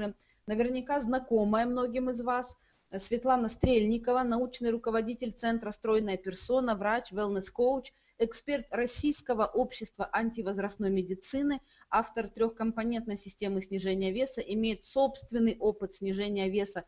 уже наверняка знакомая многим из вас. Светлана Стрельникова, научный руководитель Центра «Стройная персона», врач, wellness-коуч, эксперт Российского общества антивозрастной медицины, автор трехкомпонентной системы снижения веса, имеет собственный опыт снижения веса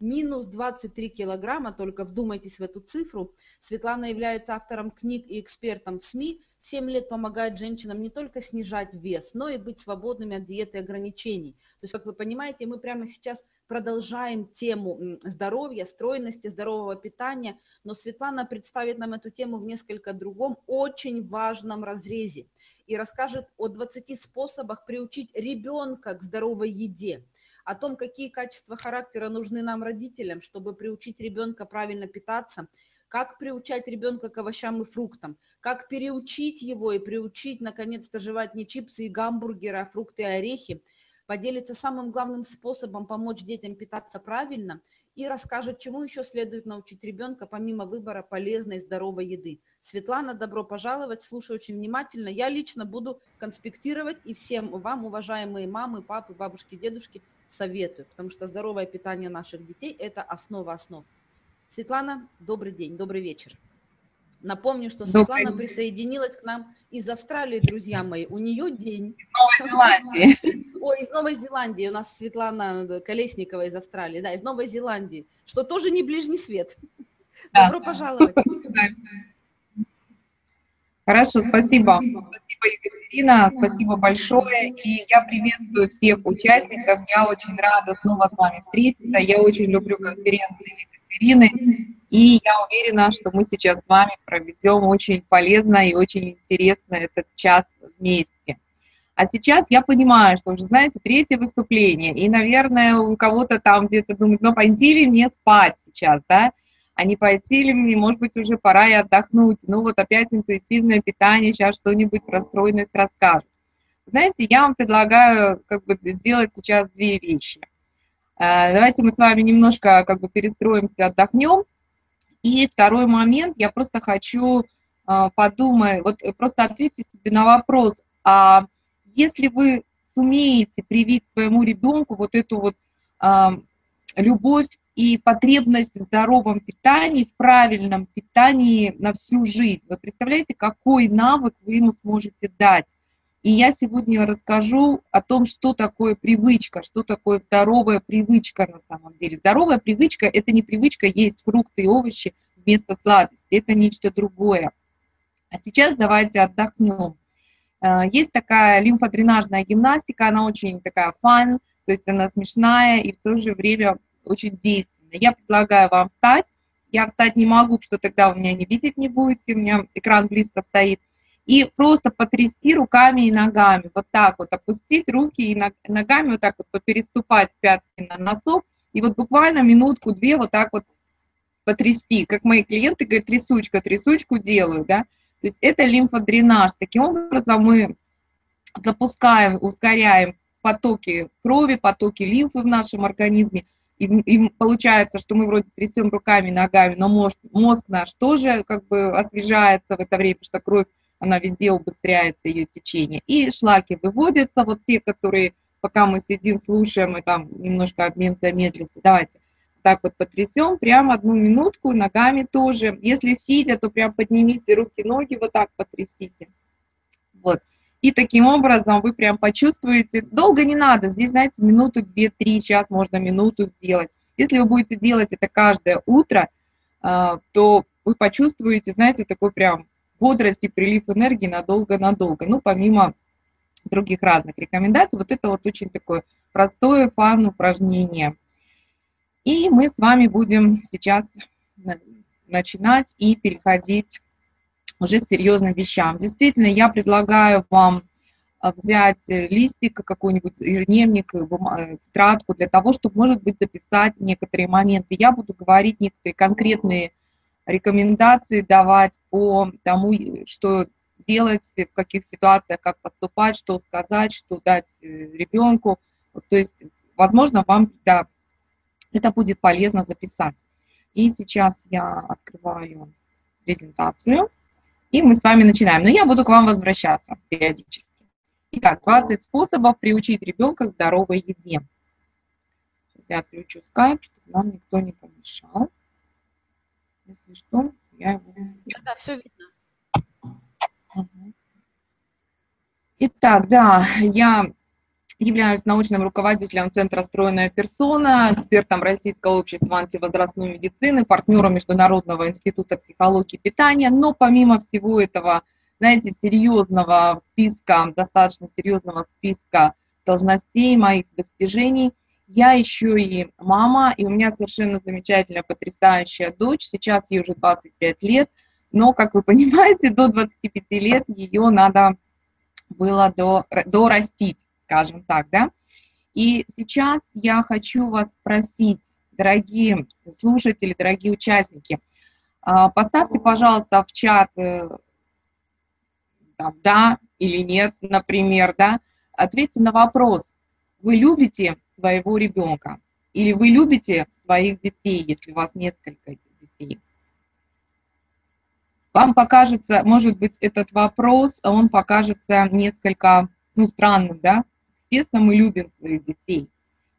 минус 23 килограмма, только вдумайтесь в эту цифру. Светлана является автором книг и экспертом в СМИ. 7 лет помогает женщинам не только снижать вес, но и быть свободными от диеты и ограничений. То есть, как вы понимаете, мы прямо сейчас продолжаем тему здоровья, стройности, здорового питания, но Светлана представит нам эту тему в несколько другом, очень важном разрезе и расскажет о 20 способах приучить ребенка к здоровой еде о том, какие качества характера нужны нам родителям, чтобы приучить ребенка правильно питаться, как приучать ребенка к овощам и фруктам, как переучить его и приучить, наконец-то, жевать не чипсы и гамбургеры, а фрукты и орехи, поделится самым главным способом помочь детям питаться правильно и расскажет, чему еще следует научить ребенка, помимо выбора полезной, здоровой еды. Светлана, добро пожаловать, слушаю очень внимательно. Я лично буду конспектировать и всем вам, уважаемые мамы, папы, бабушки, дедушки, советую, потому что здоровое питание наших детей – это основа основ. Светлана, добрый день, добрый вечер. Напомню, что Светлана добрый присоединилась к нам из Австралии, друзья мои. У нее день. Из Новой Зеландии. Ой, из Новой Зеландии. У нас Светлана Колесникова из Австралии. Да, из Новой Зеландии. Что тоже не ближний свет. Да. Добро пожаловать. Хорошо, спасибо. Спасибо, Екатерина, спасибо большое. И я приветствую всех участников. Я очень рада снова с вами встретиться. Я очень люблю конференции Екатерины. И я уверена, что мы сейчас с вами проведем очень полезно и очень интересно этот час вместе. А сейчас я понимаю, что уже, знаете, третье выступление, и, наверное, у кого-то там где-то думает, ну, пойти ли мне спать сейчас, да? А не пойти ли мне, может быть, уже пора и отдохнуть. Ну вот опять интуитивное питание, сейчас что-нибудь про стройность расскажу. Знаете, я вам предлагаю как бы сделать сейчас две вещи. Э, давайте мы с вами немножко как бы перестроимся, отдохнем. И второй момент, я просто хочу э, подумать, вот просто ответьте себе на вопрос, а если вы сумеете привить своему ребенку вот эту вот э, любовь и потребность в здоровом питании, в правильном питании на всю жизнь. Вы представляете, какой навык вы ему сможете дать? И я сегодня расскажу о том, что такое привычка, что такое здоровая привычка на самом деле. Здоровая привычка – это не привычка есть фрукты и овощи вместо сладости, это нечто другое. А сейчас давайте отдохнем. Э, есть такая лимфодренажная гимнастика, она очень такая фан, то есть она смешная и в то же время очень действенно. Я предлагаю вам встать. Я встать не могу, что тогда вы меня не видеть не будете, у меня экран близко стоит. И просто потрясти руками и ногами, вот так вот, опустить руки и ногами вот так вот переступать пятки на носок, и вот буквально минутку-две вот так вот потрясти, как мои клиенты говорят, трясучка, трясучку делаю, да, то есть это лимфодренаж. Таким образом мы запускаем, ускоряем потоки крови, потоки лимфы в нашем организме, и, и получается, что мы вроде трясем руками, ногами, но мозг, мозг наш тоже как бы освежается в это время, потому что кровь, она везде убыстряется, ее течение. И шлаки выводятся, вот те, которые, пока мы сидим, слушаем, и там немножко обмен замедлился. Давайте так вот потрясем, прямо одну минутку, ногами тоже. Если сидя, то прям поднимите руки, ноги, вот так потрясите. Вот. И таким образом вы прям почувствуете, долго не надо, здесь, знаете, минуту, две, три, сейчас можно минуту сделать. Если вы будете делать это каждое утро, а, то вы почувствуете, знаете, такой прям бодрость и прилив энергии надолго-надолго. Ну, помимо других разных рекомендаций, вот это вот очень такое простое фан упражнение. И мы с вами будем сейчас начинать и переходить уже к серьезным вещам. Действительно, я предлагаю вам а, взять э, листик, какой-нибудь ежедневник, э, э, тетрадку для того, чтобы, может быть, записать некоторые моменты. Я буду говорить некоторые конкретные рекомендации, давать по тому, что делать, в каких ситуациях, как поступать, что сказать, что дать ребенку. То есть, возможно, вам да, это будет полезно записать. И сейчас я открываю презентацию. И мы с вами начинаем. Но я буду к вам возвращаться периодически. Итак, 20 способов приучить ребенка к здоровой еде. Я отключу скайп, чтобы нам никто не помешал. Если что, я его... Да, да, все видно. Итак, да, я являюсь научным руководителем Центра «Стройная персона», экспертом Российского общества антивозрастной медицины, партнером Международного института психологии питания. Но помимо всего этого, знаете, серьезного списка, достаточно серьезного списка должностей, моих достижений, я еще и мама, и у меня совершенно замечательная, потрясающая дочь. Сейчас ей уже 25 лет, но, как вы понимаете, до 25 лет ее надо было до, дорастить, скажем так, да. И сейчас я хочу вас спросить, дорогие слушатели, дорогие участники, а, поставьте, пожалуйста, в чат э, там, да или нет, например, да, ответьте на вопрос, вы любите своего ребенка или вы любите своих детей, если у вас несколько детей. Вам покажется, может быть, этот вопрос, он покажется несколько, ну, странным, да? Естественно, мы любим своих детей.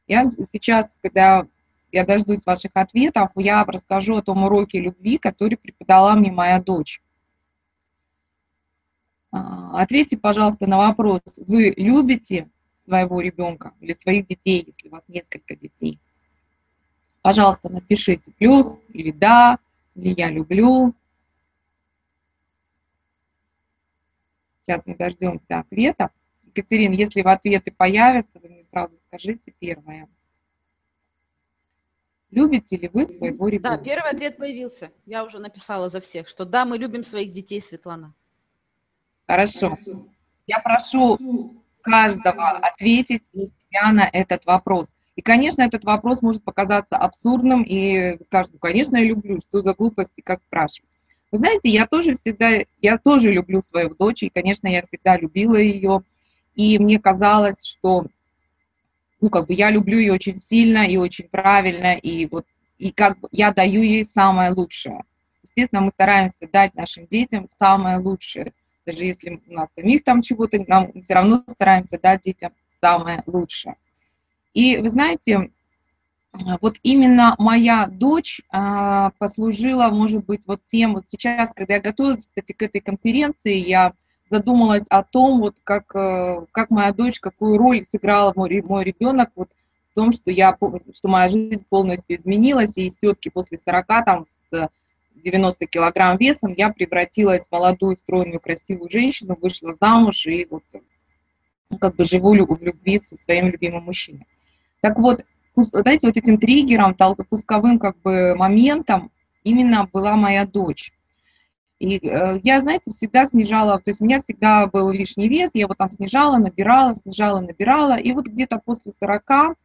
Я сейчас, когда я дождусь ваших ответов, я расскажу о том уроке любви, который преподала мне моя дочь. А, ответьте, пожалуйста, на вопрос, вы любите своего ребенка или своих детей, если у вас несколько детей? Пожалуйста, напишите плюс или да, или я люблю, Сейчас мы дождемся ответа. Екатерина, если в ответы появятся, вы мне сразу скажите первое. Любите ли вы своего ребенка? Да, первый ответ появился. Я уже написала за всех, что да, мы любим своих детей, Светлана. Хорошо. Я прошу каждого ответить для себя на этот вопрос. И, конечно, этот вопрос может показаться абсурдным, и скажут, ну, конечно, я люблю, что за глупости, как спрашивать. Вы знаете, я тоже всегда, я тоже люблю свою дочь, и, конечно, я всегда любила ее, и мне казалось, что, ну, как бы я люблю ее очень сильно и очень правильно, и вот, и как бы я даю ей самое лучшее. Естественно, мы стараемся дать нашим детям самое лучшее, даже если у нас самих там чего-то, нам все равно стараемся дать детям самое лучшее. И вы знаете, вот именно моя дочь а, послужила, может быть, вот тем, вот сейчас, когда я готовилась, кстати, к этой конференции, я задумалась о том, вот как, э, как моя дочь, какую роль сыграла мой, мой ребенок, вот в том, что, я, что моя жизнь полностью изменилась, и из тетки после 40, там, с 90 килограмм весом, я превратилась в молодую, стройную, красивую женщину, вышла замуж и вот ну, как бы живу в любви со своим любимым мужчиной. Так вот, знаете, вот этим триггером, пусковым как бы моментом именно была моя дочь. И э, я, знаете, всегда снижала, то есть у меня всегда был лишний вес, я его там снижала, набирала, снижала, набирала. И вот где-то после 40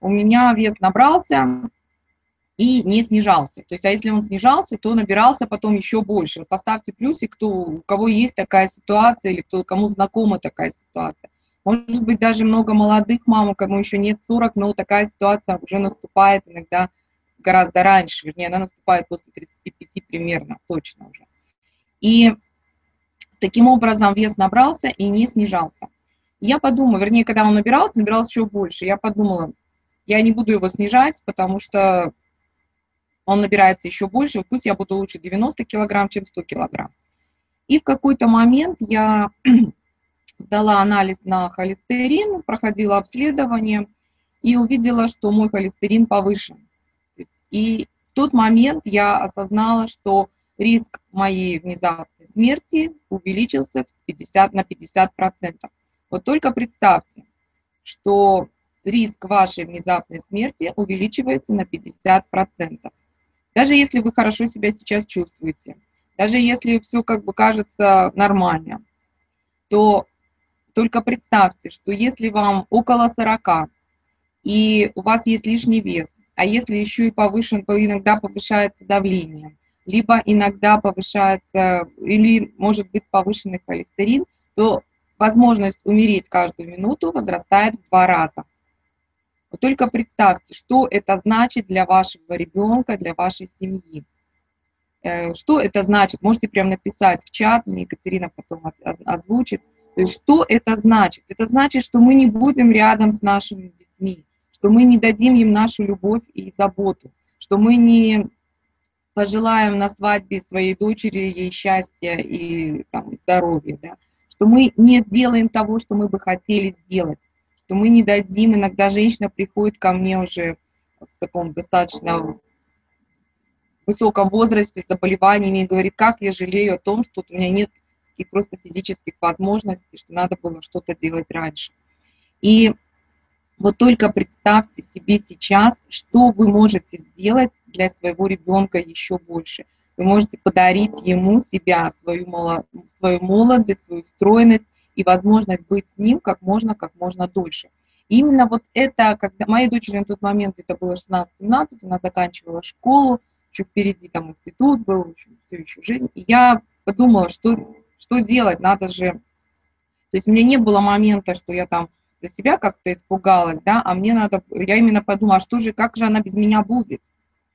у меня вес набрался и не снижался. То есть, а если он снижался, то набирался потом еще больше. Вот поставьте плюсик, кто, у кого есть такая ситуация или кто, кому знакома такая ситуация. Может быть, даже много молодых мам, кому еще нет 40, но такая ситуация уже наступает иногда гораздо раньше, вернее, она наступает после 35 примерно, точно уже. И таким образом вес набрался и не снижался. Я подумала, вернее, когда он набирался, набирался еще больше. Я подумала, я не буду его снижать, потому что он набирается еще больше, пусть я буду лучше 90 килограмм, чем 100 килограмм. И в какой-то момент я сдала анализ на холестерин, проходила обследование и увидела, что мой холестерин повышен. И в тот момент я осознала, что риск моей внезапной смерти увеличился 50 на 50 процентов. Вот только представьте, что риск вашей внезапной смерти увеличивается на 50 процентов. Даже если вы хорошо себя сейчас чувствуете, даже если все как бы кажется нормально, то только представьте, что если вам около 40, и у вас есть лишний вес, а если еще и повышен, иногда повышается давление, либо иногда повышается, или может быть повышенный холестерин, то возможность умереть каждую минуту возрастает в два раза. Вот только представьте, что это значит для вашего ребенка, для вашей семьи. Э, что это значит? Можете прямо написать в чат, мне Екатерина потом озвучит. То есть что это значит? Это значит, что мы не будем рядом с нашими детьми, что мы не дадим им нашу любовь и заботу, что мы не пожелаем на свадьбе своей дочери ей счастья и там, здоровья, да, что мы не сделаем того, что мы бы хотели сделать, что мы не дадим, иногда женщина приходит ко мне уже в таком достаточно высоком возрасте с заболеваниями и говорит, как я жалею о том, что у меня нет таких просто физических возможностей, что надо было что-то делать раньше. И вот только представьте себе сейчас, что вы можете сделать для своего ребенка еще больше. Вы можете подарить ему себя, свою, свою молодость, свою стройность и возможность быть с ним как можно, как можно дольше. Именно вот это, когда моей дочери на тот момент, это было 16-17, она заканчивала школу, еще впереди там институт был, еще, все еще жизнь. И я подумала, что, что делать, надо же... То есть у меня не было момента, что я там себя как-то испугалась, да, а мне надо, я именно подумала, а что же, как же она без меня будет?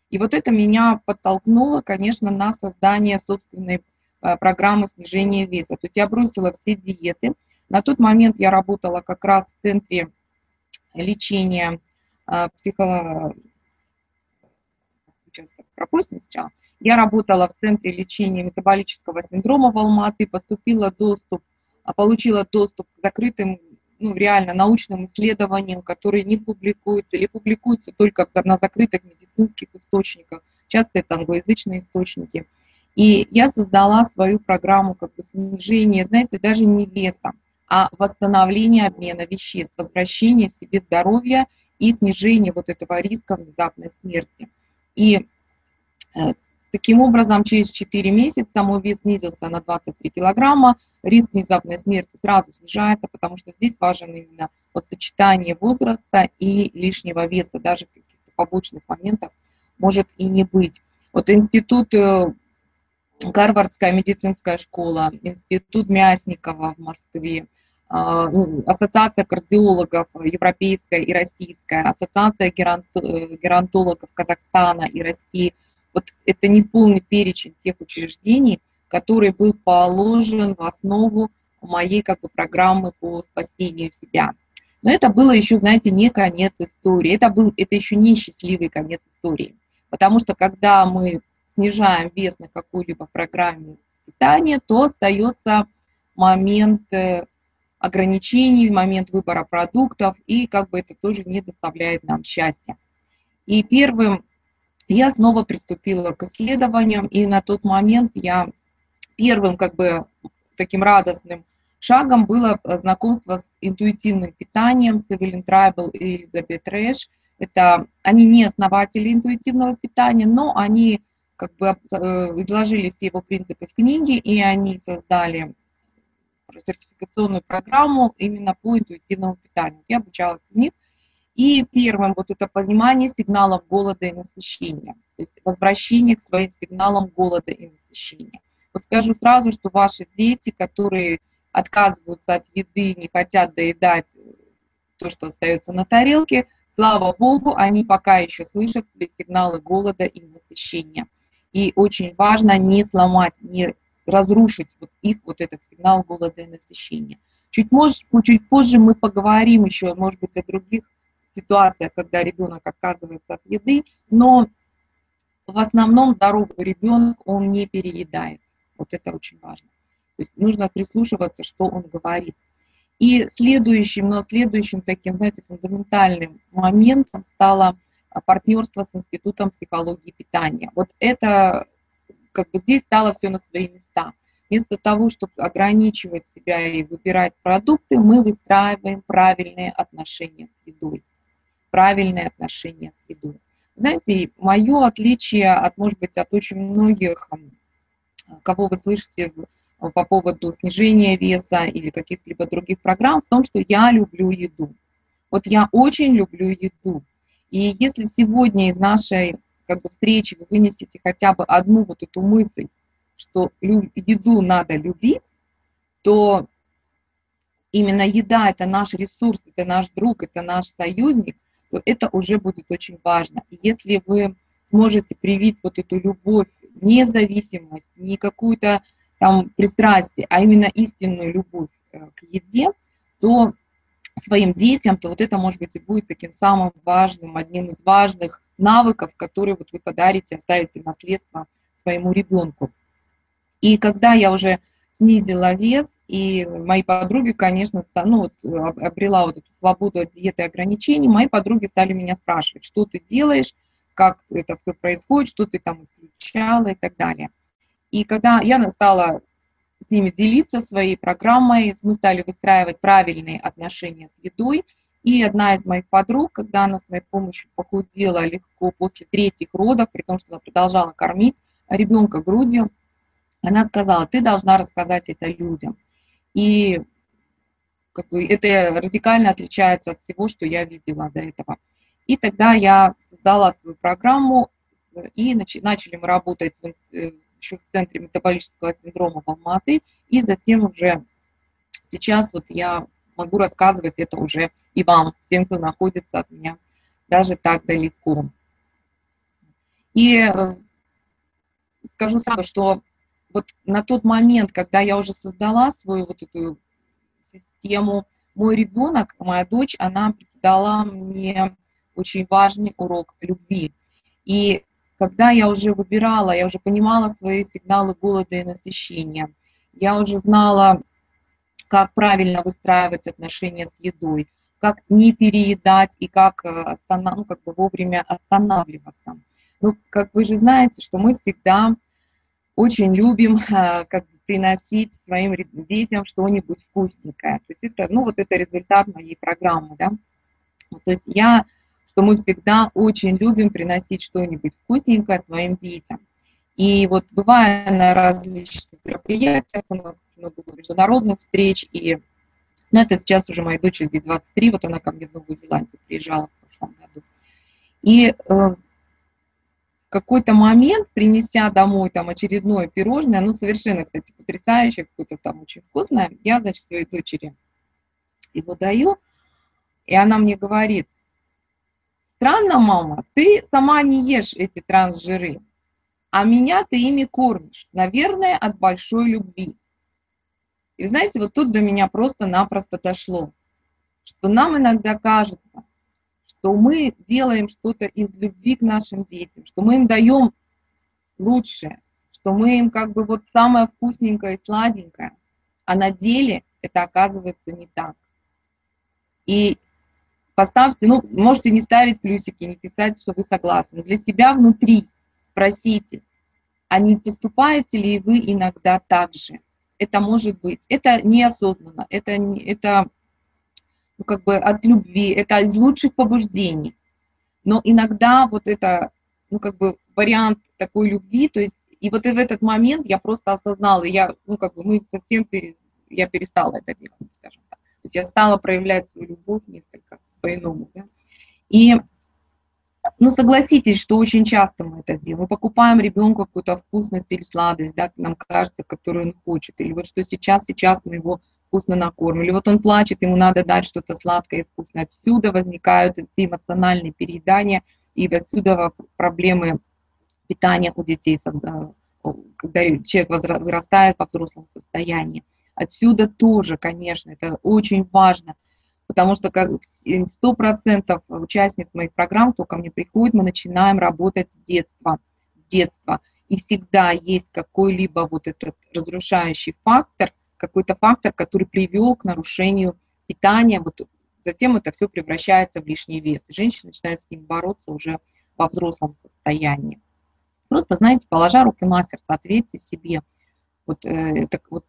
И вот это меня подтолкнуло, конечно, на создание собственной э, программы снижения веса. То есть я бросила все диеты. На тот момент я работала как раз в центре лечения э, психо... Сейчас. Я работала в центре лечения метаболического синдрома в Алматы, поступила доступ, а, получила доступ к закрытым ну, реально научным исследованиям, которые не публикуются или публикуются только на закрытых медицинских источниках. Часто это англоязычные источники. И я создала свою программу как бы снижения, знаете, даже не веса, а восстановления обмена веществ, возвращения себе здоровья и снижения вот этого риска внезапной смерти. И э, Таким образом, через 4 месяца мой вес снизился на 23 килограмма, риск внезапной смерти сразу снижается, потому что здесь важен именно вот сочетание возраста и лишнего веса, даже каких-то побочных моментов может и не быть. Вот институт, э, Гарвардская медицинская школа, институт Мясникова в Москве, а, ну, Ассоциация кардиологов европейская и российская, Ассоциация геронтологов Казахстана и России – вот это не полный перечень тех учреждений, который был положен в основу моей как бы программы по спасению себя. Но это было еще, знаете, не конец истории, это, был, это еще не счастливый конец истории. Потому что когда мы снижаем вес на какой-либо программе питания, то остается момент э, ограничений, момент выбора продуктов, и как бы это тоже не доставляет нам счастья. И первым я снова приступила к исследованиям, и на тот момент я первым как бы таким радостным шагом было знакомство с интуитивным питанием, с Эвелин Трайбл и Элизабет Рэш. Это, они не основатели интуитивного питания, но они как бы э, изложили все его принципы в книге, и они создали сертификационную программу именно по интуитивному питанию. Я обучалась у них – и первым вот это понимание сигналов голода и насыщения, то есть возвращение к своим сигналам голода и насыщения. Вот скажу сразу, что ваши дети, которые отказываются от еды, не хотят доедать то, что остается на тарелке, слава богу, они пока еще слышат свои сигналы голода и насыщения. И очень важно не сломать, не разрушить вот их вот этот сигнал голода и насыщения. Чуть, может, чуть позже мы поговорим еще, может быть, о других ситуация, когда ребенок отказывается от еды, но в основном здоровый ребенок, он не переедает. Вот это очень важно. То есть нужно прислушиваться, что он говорит. И следующим, но следующим таким, знаете, фундаментальным моментом стало партнерство с Институтом психологии питания. Вот это, как бы здесь стало все на свои места. Вместо того, чтобы ограничивать себя и выбирать продукты, мы выстраиваем правильные отношения с едой правильное отношение с едой. Знаете, мое отличие от, может быть, от очень многих, кого вы слышите по поводу снижения веса или каких-либо других программ, в том, что я люблю еду. Вот я очень люблю еду. И если сегодня из нашей как бы, встречи вы вынесете хотя бы одну вот эту мысль, что еду надо любить, то именно еда – это наш ресурс, это наш друг, это наш союзник, то это уже будет очень важно. И если вы сможете привить вот эту любовь, не зависимость, не какую-то там пристрастие, а именно истинную любовь э, к еде, то своим детям, то вот это, может быть, и будет таким самым важным, одним из важных навыков, которые вот вы подарите, оставите наследство своему ребенку. И когда я уже снизила вес, и мои подруги, конечно, ну, вот, обрела вот эту свободу от диеты и ограничений, мои подруги стали меня спрашивать, что ты делаешь, как это все происходит, что ты там исключала и так далее. И когда я стала с ними делиться своей программой, мы стали выстраивать правильные отношения с едой, и одна из моих подруг, когда она с моей помощью похудела легко после третьих родов, при том, что она продолжала кормить ребенка грудью, она сказала, ты должна рассказать это людям. И как бы, это радикально отличается от всего, что я видела до этого. И тогда я создала свою программу, и начали мы работать в, э, еще в Центре метаболического синдрома в Алматы, и затем уже сейчас вот я могу рассказывать это уже и вам, всем, кто находится от меня даже так далеко. И э, скажу сразу, что вот на тот момент, когда я уже создала свою вот эту систему, мой ребенок, моя дочь, она дала мне очень важный урок любви. И когда я уже выбирала, я уже понимала свои сигналы голода и насыщения, я уже знала, как правильно выстраивать отношения с едой, как не переедать и как, э, останов... ну, как бы вовремя останавливаться. Ну, как вы же знаете, что мы всегда очень любим э, как бы приносить своим детям что-нибудь вкусненькое. То есть это, ну, вот это результат моей программы, да. То есть я, что мы всегда очень любим приносить что-нибудь вкусненькое своим детям. И вот бывая на различных мероприятиях, у нас много международных встреч, и ну, это сейчас уже моей дочери здесь 23, вот она ко мне в Новую Зеландию приезжала в прошлом году. И э, в какой-то момент, принеся домой там очередное пирожное, ну, совершенно, кстати, потрясающее, какое-то там очень вкусное, я, значит, своей дочери его даю, и она мне говорит, странно, мама, ты сама не ешь эти трансжиры, а меня ты ими кормишь, наверное, от большой любви. И знаете, вот тут до меня просто-напросто дошло, что нам иногда кажется, что мы делаем что-то из любви к нашим детям, что мы им даем лучшее, что мы им как бы вот самое вкусненькое и сладенькое, а на деле это оказывается не так. И поставьте, ну, можете не ставить плюсики, не писать, что вы согласны. Для себя внутри спросите, а не поступаете ли вы иногда так же? Это может быть, это неосознанно, это, это ну, как бы от любви, это из лучших побуждений. Но иногда вот это, ну, как бы вариант такой любви, то есть, и вот в этот момент я просто осознала, я, ну, как бы мы совсем, пере, я перестала это делать, скажем так. То есть я стала проявлять свою любовь несколько по-иному, да. И, ну, согласитесь, что очень часто мы это делаем. Мы покупаем ребенку какую-то вкусность или сладость, да, нам кажется, которую он хочет. Или вот что сейчас, сейчас мы его вкусно накормим. Или вот он плачет, ему надо дать что-то сладкое и вкусное. Отсюда возникают все эмоциональные переедания, и отсюда проблемы питания у детей, когда человек вырастает во взрослом состоянии. Отсюда тоже, конечно, это очень важно, потому что как 100% участниц моих программ, кто ко мне приходит, мы начинаем работать с детства, с детства. И всегда есть какой-либо вот этот разрушающий фактор – какой-то фактор, который привел к нарушению питания, вот затем это все превращается в лишний вес. И женщина начинает с ним бороться уже во взрослом состоянии. Просто, знаете, положа руки на сердце, ответьте себе, вот, э, так, вот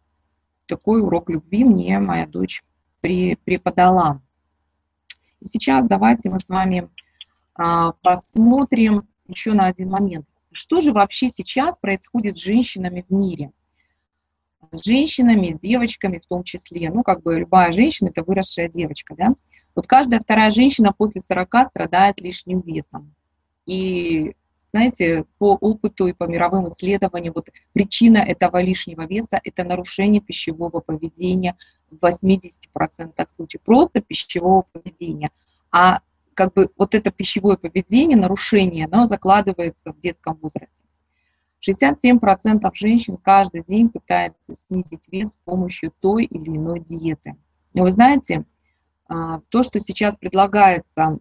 такой урок любви мне моя дочь при, преподала. И сейчас давайте мы с вами а, посмотрим еще на один момент. Что же вообще сейчас происходит с женщинами в мире? С женщинами, с девочками в том числе. Ну, как бы любая женщина – это выросшая девочка, да. Вот каждая вторая женщина после 40 страдает лишним весом. И, знаете, по опыту и по мировым исследованиям, вот причина этого лишнего веса – это нарушение пищевого поведения в 80% случаев. Просто пищевого поведения. А как бы вот это пищевое поведение, нарушение, оно закладывается в детском возрасте. 67% женщин каждый день пытаются снизить вес с помощью той или иной диеты. Но вы знаете, а, то, что сейчас предлагается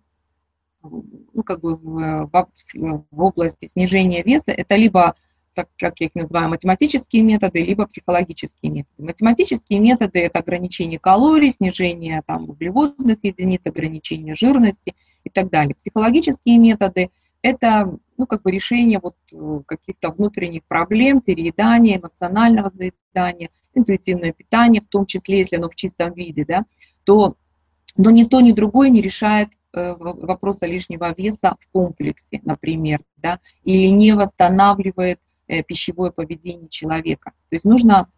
ну, как бы в, в, в области снижения веса, это либо, так как я их называю, математические методы, либо психологические методы. Математические методы – это ограничение калорий, снижение там, углеводных единиц, ограничение жирности и так далее. Психологические методы – это ну, как бы решение вот э, каких-то внутренних проблем, переедания, эмоционального заедания, интуитивное питание, в том числе, если оно в чистом виде, да, то но ни то, ни другое не решает э, вопроса лишнего веса в комплексе, например, да, или не восстанавливает э, пищевое поведение человека. То есть нужно,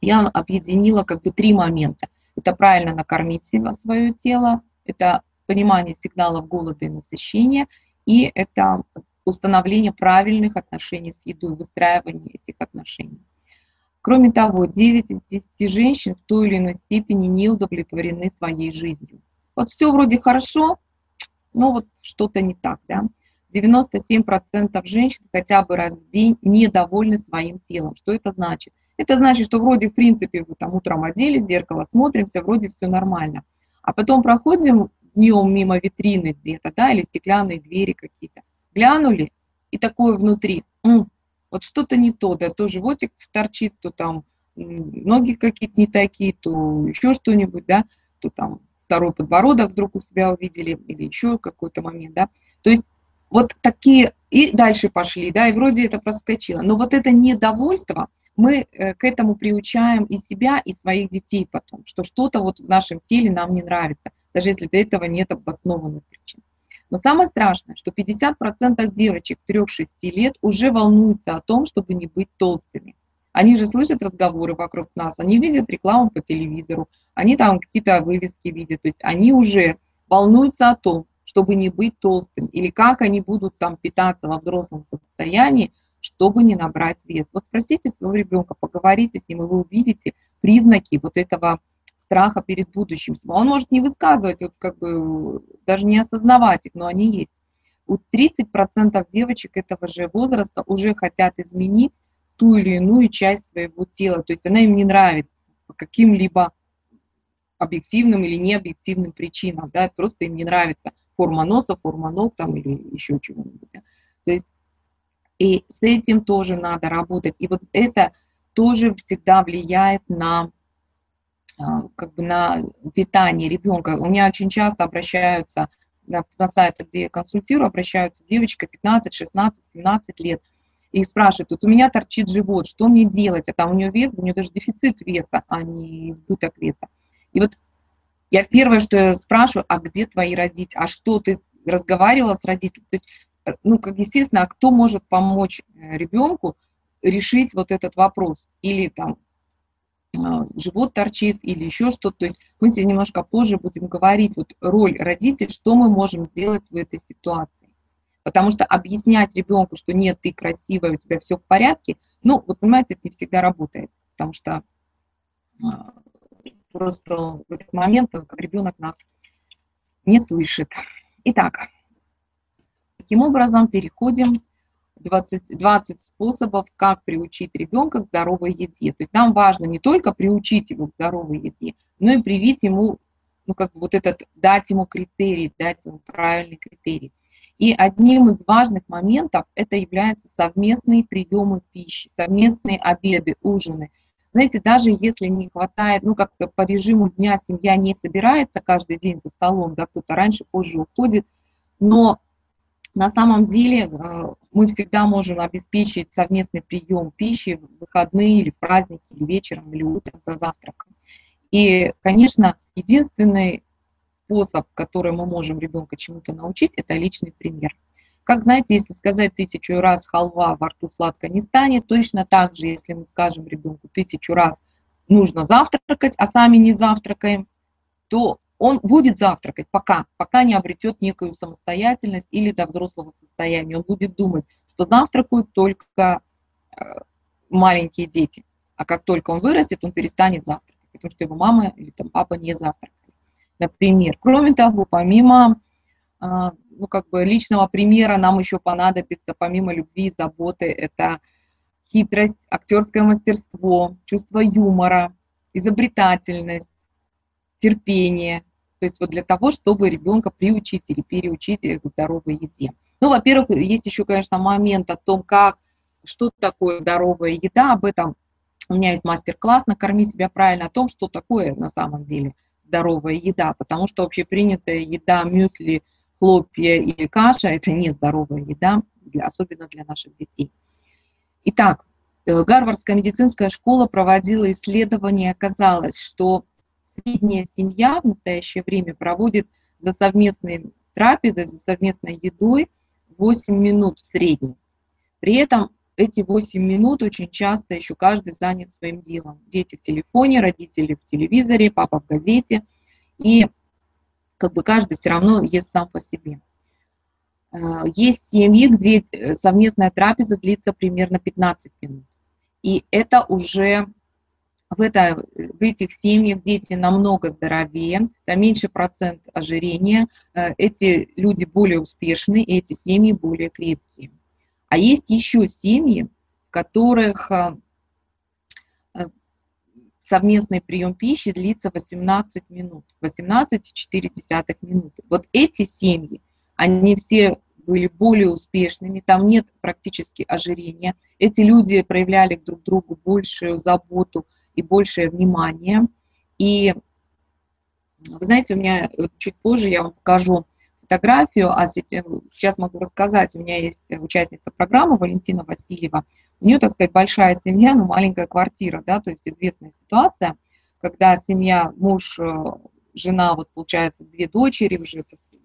я объединила как бы три момента. Это правильно накормить себя, свое тело, это понимание сигналов голода и насыщения, и это установление правильных отношений с едой, выстраивание этих отношений. Кроме того, 9 из 10 женщин в той или иной степени не удовлетворены своей жизнью. Вот все вроде хорошо, но вот что-то не так, да. 97% женщин хотя бы раз в день недовольны своим телом. Что это значит? Это значит, что вроде, в принципе, вы там утром одели, зеркало смотримся, вроде все нормально. А потом проходим днем мимо витрины где-то, да, или стеклянные двери какие-то. Глянули, и такое внутри, вот что-то не то, да, то животик торчит, то там ноги какие-то не такие, то еще что-нибудь, да, то там второй подбородок вдруг у себя увидели, или еще какой-то момент, да. То есть вот такие, и дальше пошли, да, и вроде это проскочило. Но вот это недовольство, мы э, к этому приучаем и себя, и своих детей потом, что что-то вот в нашем теле нам не нравится, даже если до этого нет обоснованных причин. Но самое страшное, что 50% девочек 3-6 лет уже волнуются о том, чтобы не быть толстыми. Они же слышат разговоры вокруг нас, они видят рекламу по телевизору, они там какие-то вывески видят, то есть они уже волнуются о том, чтобы не быть толстым, или как они будут там питаться во взрослом состоянии, чтобы не набрать вес. Вот спросите своего ребенка, поговорите с ним, и вы увидите признаки вот этого страха перед будущим. Он может не высказывать, вот как бы даже не осознавать их, но они есть. У 30% девочек этого же возраста уже хотят изменить ту или иную часть своего тела. То есть она им не нравится по каким-либо объективным или необъективным причинам. Да, просто им не нравится форма носа, форма ног там, или еще чего-нибудь. Да. То есть и с этим тоже надо работать. И вот это тоже всегда влияет на а, как бы на питание ребенка. У меня очень часто обращаются на, на сайты, где я консультирую, обращаются девочка 15, 16, 17 лет и спрашивают, вот у меня торчит живот, что мне делать? А там у нее вес, у нее даже дефицит веса, а не избыток веса. И вот я первое, что я спрашиваю, а где твои родители? А что ты разговаривала с родителями? То есть, ну, как естественно, а кто может помочь э, ребенку решить вот этот вопрос? Или там а, живот торчит или еще что-то. То есть мы сегодня немножко позже будем говорить вот роль родителей, что мы можем сделать в этой ситуации. Потому что объяснять ребенку, что нет, ты красивая, у тебя все в порядке, ну, вот понимаете, это не всегда работает. Потому что а, просто в этот момент ребенок нас не слышит. Итак, таким образом переходим 20, 20 способов, как приучить ребенка к здоровой еде. То есть нам важно не только приучить его к здоровой еде, но и привить ему, ну как бы вот этот, дать ему критерий, дать ему правильный критерий. И одним из важных моментов это являются совместные приемы пищи, совместные обеды, ужины. Знаете, даже если не хватает, ну как по режиму дня семья не собирается каждый день за столом, да, кто-то раньше, позже уходит, но на самом деле э, мы всегда можем обеспечить совместный прием пищи в выходные или праздники, или вечером, или утром за завтраком. И, конечно, единственный способ, который мы можем ребенка чему-то научить, это личный пример. Как знаете, если сказать тысячу раз халва во рту сладко не станет, точно так же, если мы скажем ребенку тысячу раз нужно завтракать, а сами не завтракаем, то он будет завтракать пока, пока не обретет некую самостоятельность или до взрослого состояния. Он будет думать, что завтракают только э, маленькие дети. А как только он вырастет, он перестанет завтракать, потому что его мама или там папа не завтракали. Например. Кроме того, помимо э, ну, как бы личного примера нам еще понадобится, помимо любви и заботы, это хитрость, актерское мастерство, чувство юмора, изобретательность, терпение, То есть вот для того, чтобы ребенка приучить или переучить к здоровой еде. Ну, во-первых, есть еще, конечно, момент о том, как, что такое здоровая еда, об этом у меня есть мастер-класс «Накорми себя правильно» о том, что такое на самом деле здоровая еда, потому что общепринятая еда, мюсли, хлопья или каша – это не здоровая еда, для, особенно для наших детей. Итак, э, Гарвардская медицинская школа проводила исследование, оказалось, что средняя семья в настоящее время проводит за совместной трапезой, за совместной едой 8 минут в среднем. При этом эти 8 минут очень часто еще каждый занят своим делом. Дети в телефоне, родители в телевизоре, папа в газете. И как бы каждый все равно ест сам по себе. Э, есть семьи, где э, совместная трапеза длится примерно 15 минут. И это уже в, это, в этих семьях дети намного здоровее, там меньше процент ожирения, э, эти люди более успешны, эти семьи более крепкие. А есть еще семьи, в которых э, э, совместный прием пищи длится 18 минут, 18,4 минуты. Вот эти семьи, они все были более успешными, там нет практически ожирения. Эти люди проявляли друг другу большую заботу и большее внимание. И вы знаете, у меня чуть позже я вам покажу фотографию, а сейчас могу рассказать, у меня есть участница программы Валентина Васильева, у нее, так сказать, большая семья, но маленькая квартира, да, то есть известная ситуация, когда семья, муж, э, жена, вот получается, две дочери уже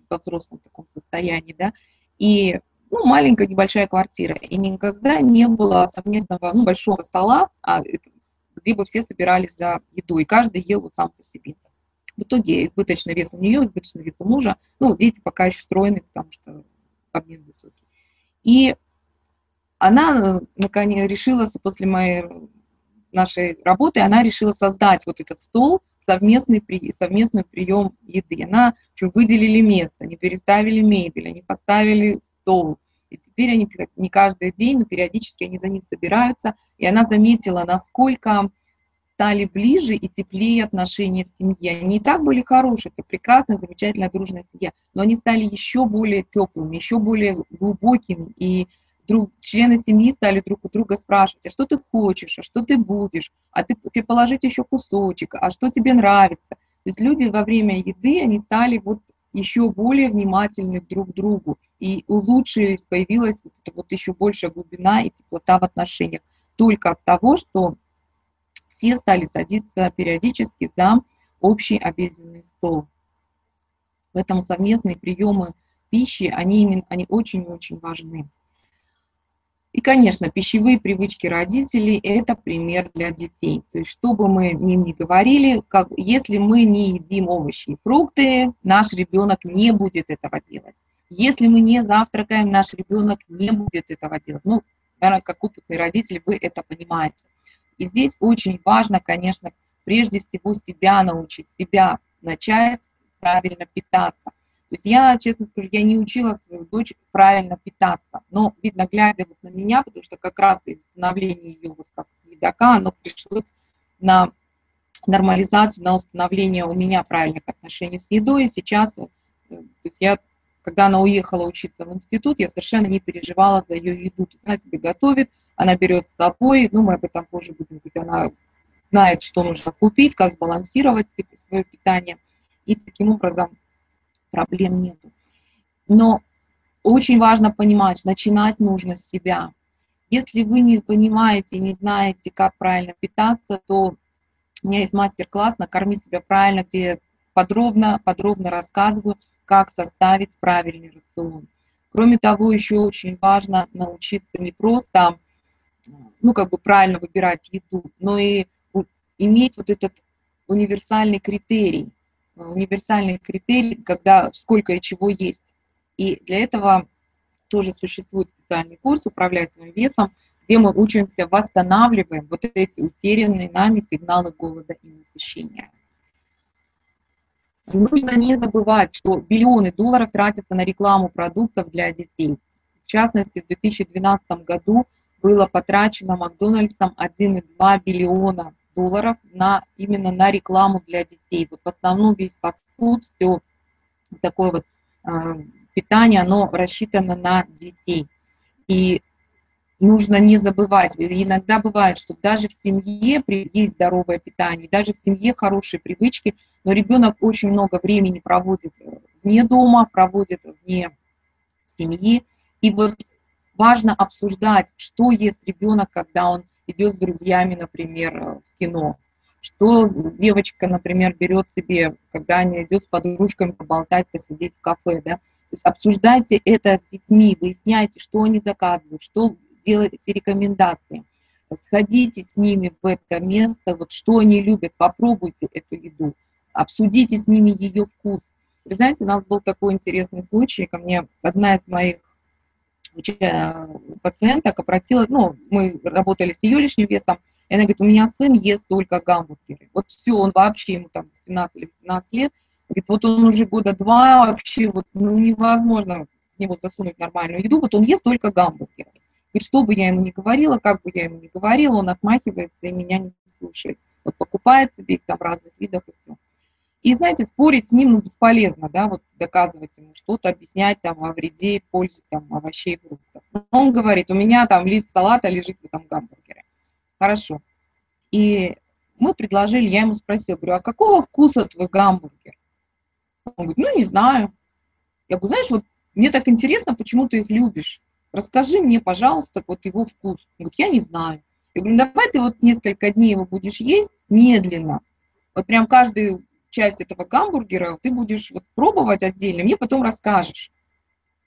во взрослом таком состоянии, да, и ну, маленькая небольшая квартира, и никогда не было совместного, ну, большого стола, а где бы все собирались за едой, каждый ел вот сам по себе. В итоге избыточный вес у нее, избыточный вес у мужа. Ну, дети пока еще стройные, потому что обмен высокий. И она, наконец, решила после моей нашей работы, она решила создать вот этот стол, совместный, при, совместный прием еды. Она что, выделили место, не переставили мебель, они поставили стол. И теперь они не каждый день, но периодически они за ним собираются. И она заметила, насколько стали ближе и теплее отношения в семье. Они и так были хорошие, это прекрасная, замечательная, дружная семья, но они стали еще более теплыми, еще более глубокими, и друг, члены семьи стали друг у друга спрашивать, а что ты хочешь, а что ты будешь, а ты, тебе положить еще кусочек, а что тебе нравится. То есть люди во время еды, они стали вот еще более внимательны друг к другу, и улучшились, появилась вот, вот еще большая глубина и теплота в отношениях только от того, что все стали садиться периодически за общий обеденный стол. Поэтому совместные приемы пищи, они, именно, они очень-очень важны. И, конечно, пищевые привычки родителей – это пример для детей. То есть, что бы мы им ни говорили, как, если мы не едим овощи и фрукты, наш ребенок не будет этого делать. Если мы не завтракаем, наш ребенок не будет этого делать. Ну, наверное, как опытный родитель, вы это понимаете. И здесь очень важно, конечно, прежде всего себя научить, себя начать правильно питаться. То есть я, честно скажу, я не учила свою дочь правильно питаться, но, видно, глядя вот на меня, потому что как раз из становления ее вот как едока, оно пришлось на нормализацию, на установление у меня правильных отношений с едой. И сейчас, э, то есть я, когда она уехала учиться в институт, я совершенно не переживала за ее еду. То есть она себе готовит, она берет с собой, ну, мы об этом позже будем говорить, она знает, что нужно купить, как сбалансировать свое питание, и таким образом проблем нету. Но очень важно понимать, начинать нужно с себя. Если вы не понимаете, не знаете, как правильно питаться, то у меня есть мастер-класс «Накорми себя правильно», где подробно, подробно рассказываю, как составить правильный рацион. Кроме того, еще очень важно научиться не просто ну, как бы правильно выбирать еду, но и иметь вот этот универсальный критерий, универсальный критерий, когда сколько и чего есть. И для этого тоже существует специальный курс «Управлять своим весом», где мы учимся восстанавливаем вот эти утерянные нами сигналы голода и насыщения. Нужно не забывать, что миллионы долларов тратятся на рекламу продуктов для детей. В частности, в 2012 году было потрачено Макдональдсом 1,2 биллиона долларов на, именно на рекламу для детей. Вот в основном весь фастфуд, все такое вот э, питание, оно рассчитано на детей. И нужно не забывать, иногда бывает, что даже в семье есть здоровое питание, даже в семье хорошие привычки, но ребенок очень много времени проводит вне дома, проводит вне семьи. И вот важно обсуждать, что ест ребенок, когда он идет с друзьями, например, в кино, что девочка, например, берет себе, когда она идет с подружками поболтать, посидеть в кафе, да, то есть обсуждайте это с детьми, выясняйте, что они заказывают, что делайте рекомендации. Сходите с ними в это место, вот что они любят, попробуйте эту еду, обсудите с ними ее вкус. Вы знаете, у нас был такой интересный случай, ко мне одна из моих пациенток обратилась, ну, мы работали с ее лишним весом, и она говорит, у меня сын ест только гамбургеры. Вот все, он вообще, ему там 17 или 18 лет, говорит, вот он уже года два вообще, вот ну, невозможно в него засунуть нормальную еду, вот он ест только гамбургеры. Говорит, что бы я ему ни говорила, как бы я ему ни говорила, он отмахивается и меня не слушает. Вот покупает себе их там разных видах и все. И, знаете, спорить с ним ну, бесполезно, да, вот доказывать ему что-то, объяснять там о вреде и пользе там овощей и фруктов. Он говорит, у меня там лист салата лежит в этом гамбургере. Хорошо. И мы предложили, я ему спросила, говорю, а какого вкуса твой гамбургер? Он говорит, ну, не знаю. Я говорю, знаешь, вот мне так интересно, почему ты их любишь. Расскажи мне, пожалуйста, вот его вкус. Он говорит, я не знаю. Я говорю, ну, давай ты вот несколько дней его будешь есть медленно. Вот прям каждую часть этого гамбургера ты будешь вот пробовать отдельно, мне потом расскажешь.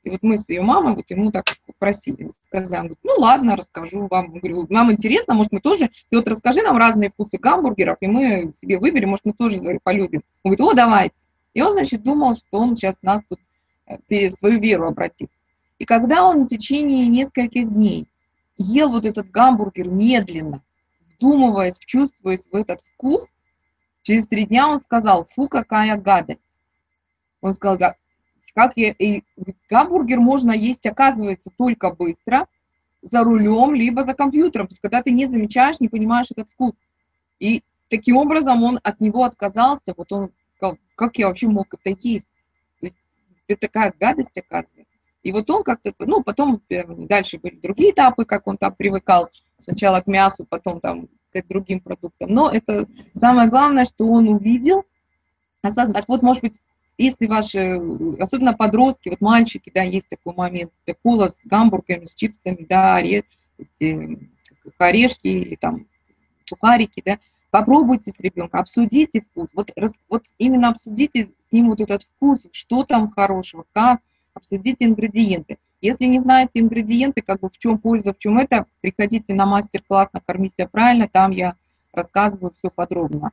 И вот мы с ее мамой вот ему так просили, сказали, говорит, ну ладно, расскажу вам. Говорю, нам интересно, может мы тоже, ты вот расскажи нам разные вкусы гамбургеров, и мы себе выберем, может мы тоже полюбим. Он говорит, о, давайте. И он, значит, думал, что он сейчас нас тут э, свою веру обратит. И когда он в течение нескольких дней ел вот этот гамбургер медленно, вдумываясь, вчувствуясь в этот вкус, через три дня он сказал, фу, какая гадость. Он сказал, как я, и гамбургер можно есть, оказывается, только быстро, за рулем, либо за компьютером, то есть когда ты не замечаешь, не понимаешь этот вкус. И таким образом он от него отказался, вот он сказал, как я вообще мог это есть? То есть, это такая гадость, оказывается. И вот он как-то, ну, потом дальше были другие этапы, как он там привыкал, сначала к мясу, потом там к другим продуктам. Но это самое главное, что он увидел. Так вот, может быть, если ваши, особенно подростки, вот мальчики, да, есть такой момент, кола с гамбургерами, с чипсами, да, орешки или там сухарики, да, попробуйте с ребенком, обсудите вкус, вот, вот именно обсудите с ним вот этот вкус, что там хорошего, как, обсудите ингредиенты. Если не знаете ингредиенты, как бы в чем польза, в чем это, приходите на мастер-класс «Накорми себя правильно», там я рассказываю все подробно.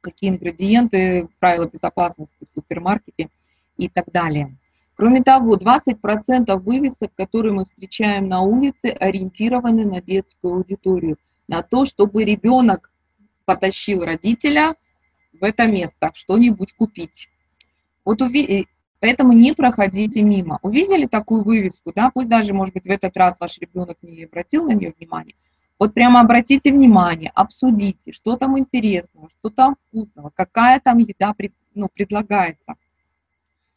Какие ингредиенты, правила безопасности в супермаркете и так далее. Кроме того, 20% вывесок, которые мы встречаем на улице, ориентированы на детскую аудиторию, на то, чтобы ребенок потащил родителя в это место, что-нибудь купить. Вот Поэтому не проходите мимо. Увидели такую вывеску, да, пусть даже, может быть, в этот раз ваш ребенок не обратил на нее внимания. Вот прямо обратите внимание, обсудите, что там интересного, что там вкусного, какая там еда ну, предлагается.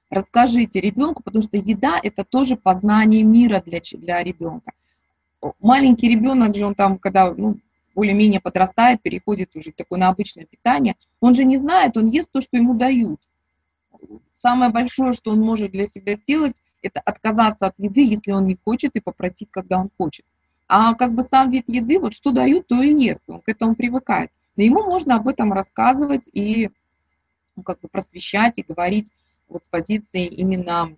Расскажите ребенку, потому что еда – это тоже познание мира для, для ребенка. Маленький ребенок же, он там, когда ну, более-менее подрастает, переходит уже такое на обычное питание, он же не знает, он ест то, что ему дают самое большое, что он может для себя сделать, это отказаться от еды, если он не хочет, и попросить, когда он хочет. А как бы сам вид еды, вот что дают, то и ест, он к этому привыкает. Но ему можно об этом рассказывать и ну, как бы просвещать и говорить вот с позиции именно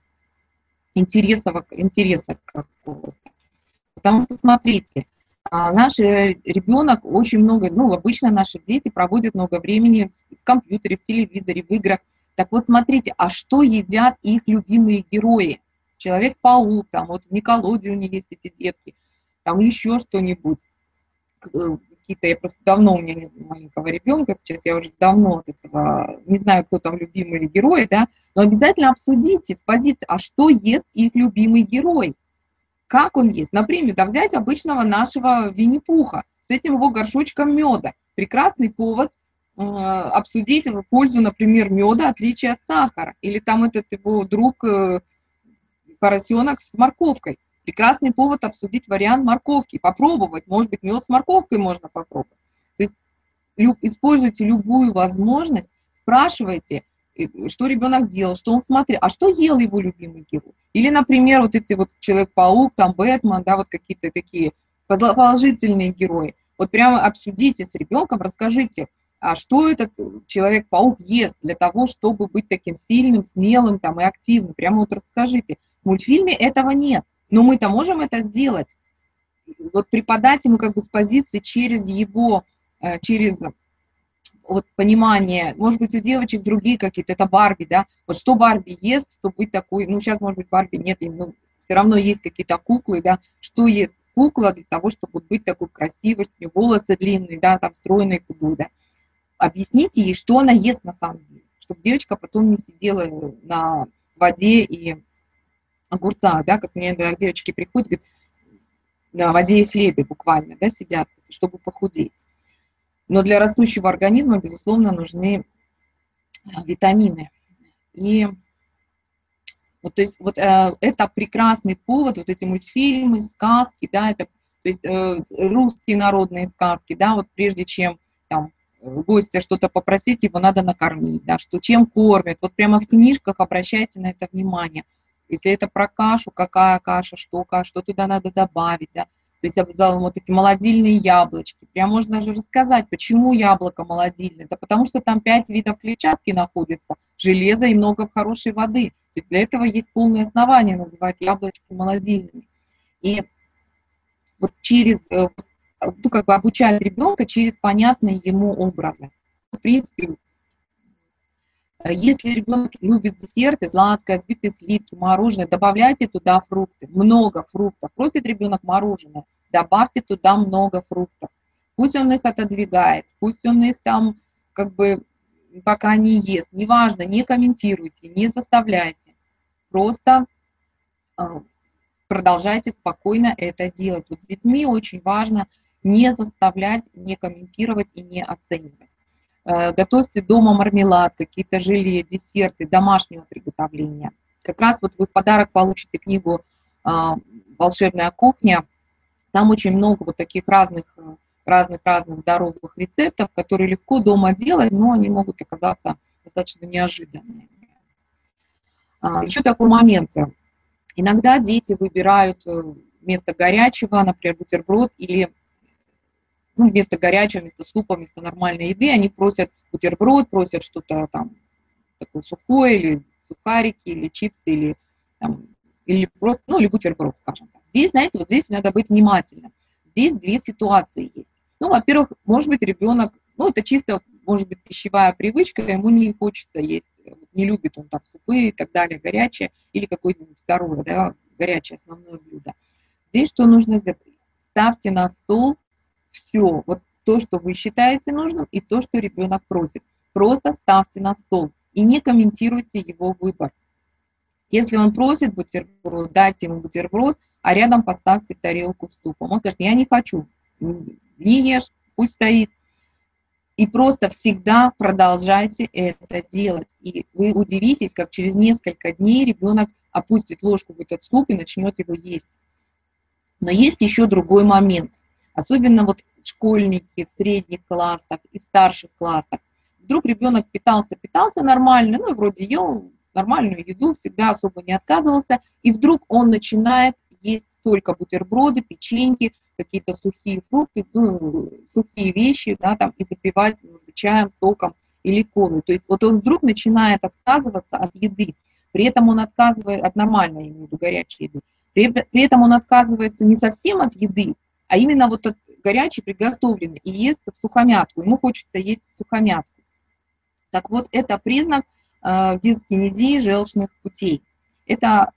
интереса, интереса какого-то. Потому что, смотрите, а, наш ребенок очень много, ну, обычно наши дети проводят много времени в компьютере, в телевизоре, в играх, так вот, смотрите, а что едят их любимые герои? Человек-паук, там вот в Николодионе есть эти детки, там еще что-нибудь. Э, какие-то, я просто давно у меня нет маленького ребенка, сейчас я уже давно от этого, не знаю, кто там любимые герои, да, но обязательно обсудите с позиции, а что ест их любимый герой? Как он ест? Например, да взять обычного нашего Винни-Пуха с этим его горшочком меда. прекрасный повод э, обсудить пользу, например, меда, отличие от сахара. Или там этот его друг э, поросенок с морковкой. Прекрасный повод обсудить вариант морковки, попробовать. Может быть, мед с морковкой можно попробовать. То есть используйте любую возможность, спрашивайте, что ребенок делал, что он смотрел, а что ел его любимый герой. Или, например, вот эти вот Человек-паук, там Бэтмен, да, вот какие-то такие положительные герои. Вот прямо обсудите с ребенком, расскажите, а что этот Человек-паук ест для того, чтобы быть таким сильным, смелым там, и активным. Прямо вот расскажите. В мультфильме этого нет, но мы-то можем это сделать. Вот преподать ему как бы с позиции через его, э, через вот понимание, может быть, у девочек другие какие-то, это Барби, да, вот что Барби ест, чтобы быть такой, ну, сейчас, может быть, Барби нет, но все равно есть какие-то куклы, да, что ест кукла для того, чтобы быть такой красивой, чтобы волосы длинные, да, там, стройные, худой, да. Объясните ей, что она ест на самом деле, чтобы девочка потом не сидела на воде и огурцах, да, как мне иногда девочки приходят, говорят, на воде и хлебе буквально, да, сидят, чтобы похудеть. Но для растущего организма, безусловно, нужны э, витамины. И вот, то есть вот э, это прекрасный повод, вот эти мультфильмы, сказки, да, это, то есть э, русские народные сказки, да, вот прежде чем там гостя что-то попросить, его надо накормить, да, что чем кормят, вот прямо в книжках обращайте на это внимание. Если это про кашу, какая каша, что каша, что туда надо добавить, да, то есть обязательно вот эти молодильные яблочки. Прям можно даже рассказать, почему яблоко молодильное. Это потому что там пять видов клетчатки находится, железа и много хорошей воды. То есть для этого есть полное основание называть яблочки молодильными. И вот через, э, ну, как бы обучать ребенка через понятные ему образы. В принципе, если ребенок любит десерты, сладкое, взбитые сливки, мороженое, добавляйте туда фрукты, много фруктов. Просит ребенок мороженое, добавьте туда много фруктов. Пусть он их отодвигает, пусть он их там как бы пока не ест, неважно, не комментируйте, не заставляйте. Просто а, продолжайте спокойно это делать. Вот с детьми очень важно не заставлять, не комментировать и не оценивать. Э, готовьте дома мармелад, какие-то желе, десерты домашнего приготовления. Как раз вот вы в подарок получите книгу а, «Волшебная кухня», там очень много вот таких разных, разных-разных здоровых рецептов, которые легко дома делать, но они могут оказаться достаточно неожиданными. А, Еще такой момент. Иногда дети выбирают э, вместо горячего, например, бутерброд или ну, вместо горячего, вместо супа, вместо нормальной еды, они просят бутерброд, просят что-то там такое сухое, или сухарики, или чипсы, или, там, или просто, ну, или бутерброд, скажем так. Здесь, знаете, вот здесь надо быть внимательным. Здесь две ситуации есть. Ну, во-первых, может быть, ребенок, ну, это чисто, может быть, пищевая привычка, ему не хочется есть, не любит он там супы и так далее, горячее, или какое-нибудь второе, да, горячее основное блюдо. Здесь что нужно сделать? Ставьте на стол все, вот то, что вы считаете нужным, и то, что ребенок просит. Просто ставьте на стол и не комментируйте его выбор. Если он просит бутерброд, дайте ему бутерброд, а рядом поставьте тарелку с супом. Он скажет, я не хочу, не ешь, пусть стоит. И просто всегда продолжайте это делать. И вы удивитесь, как через несколько дней ребенок опустит ложку в этот суп и начнет его есть. Но есть еще другой момент. Особенно вот школьники в средних классах и в старших классах. Вдруг ребенок питался, питался нормально, ну и вроде ел нормальную еду, всегда особо не отказывался, и вдруг он начинает есть только бутерброды, печеньки, какие-то сухие фрукты, ну, сухие вещи, да, там, и запивать, может чаем, соком или колой. То есть вот он вдруг начинает отказываться от еды, при этом он отказывает от нормальной, я имею в виду горячей еды, при, при этом он отказывается не совсем от еды, а именно вот от горячей, приготовленной, и ест сухомятку, ему хочется есть сухомятку. Так вот, это признак э, дискинезии желчных путей. Это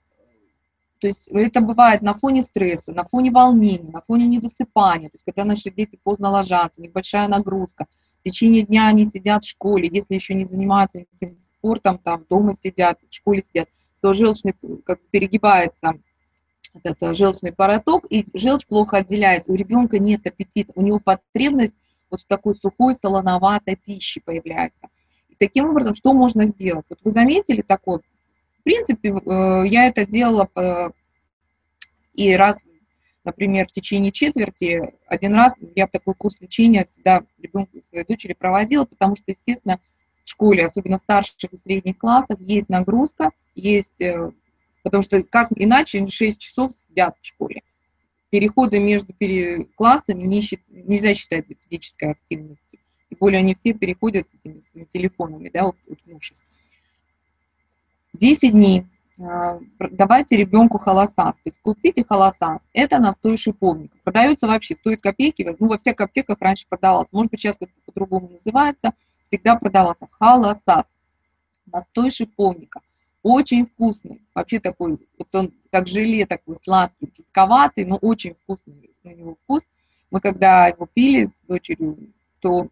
то есть это бывает на фоне стресса, на фоне волнения, на фоне недосыпания. То есть когда наши дети поздно ложатся, у них большая нагрузка. В течение дня они сидят в школе, если еще не занимаются спортом, там дома сидят, в школе сидят, то желчный как перегибается этот желчный пороток, и желчь плохо отделяется. У ребенка нет аппетита, у него потребность вот в такой сухой, солоноватой пищи появляется. И таким образом, что можно сделать? Вот вы заметили такое? В принципе, э, я это делала и раз, например, в течение четверти, один раз я такой курс лечения всегда ребенку своей дочери проводила, потому что, естественно, в школе, особенно в старших и средних классах, есть нагрузка, есть, э, потому что как иначе 6 часов сидят в школе. Переходы между классами не, нельзя считать физической активностью. Тем более они все переходят этими своими телефонами, да, уткнувшись. 10 дней а, давайте ребенку холосас. То есть купите холосас. Это настой шиповника. Продается вообще, стоит копейки. Ну, во всех аптеках раньше продавался. Может быть, сейчас как-то по-другому называется. Всегда продавался холосас. Настой шиповника. Очень вкусный. Вообще такой, вот он как желе такой сладкий, сладковатый, но очень вкусный у него вкус. Мы когда его пили с дочерью, то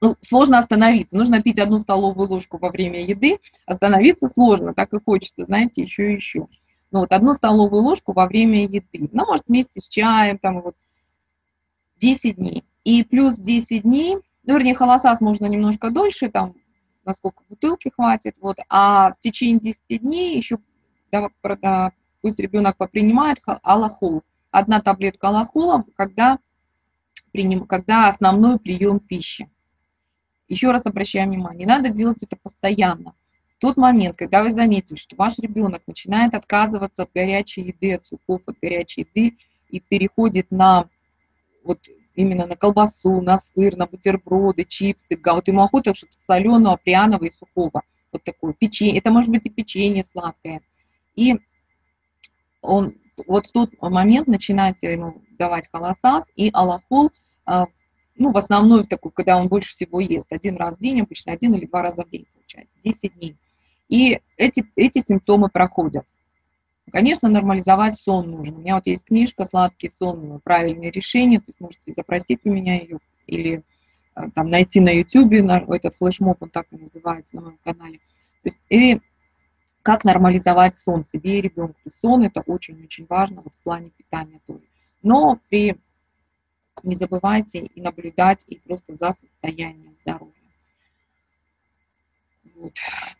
ну, сложно остановиться. Нужно пить одну столовую ложку во время еды, остановиться сложно, так и хочется, знаете, еще и еще. Ну, вот одну столовую ложку во время еды. Ну, может, вместе с чаем, там, вот, 10 дней. И плюс 10 дней, ну, вернее, холосас можно немножко дольше, там, насколько бутылки хватит, вот, а в течение 10 дней еще, да, пусть ребенок попринимает аллахол. Одна таблетка аллахола, когда, приним, когда основной прием пищи. Еще раз обращаю внимание, надо делать это постоянно. В тот момент, когда вы заметили, что ваш ребенок начинает отказываться от горячей еды, от супов, от горячей еды и переходит на вот именно на колбасу, на сыр, на бутерброды, чипсы, вот ему охота что-то соленого, пряного и сухого, вот такое печенье, это может быть и печенье сладкое. И он вот в тот момент начинаете ему давать холосас и алахол а, ну, в основной такой, когда он больше всего ест, один раз в день, обычно один или два раза в день получается, 10 дней. И эти, эти симптомы проходят. Конечно, нормализовать сон нужно. У меня вот есть книжка «Сладкий сон. Правильные решения», то есть можете запросить у меня ее или э, там найти на YouTube, на, этот флешмоб, он так и называется на моем канале. То есть, и как нормализовать сон себе и ребенку. Сон это очень-очень важно вот в плане питания тоже. Но при не забывайте и наблюдать и просто за состоянием здоровья. Вот.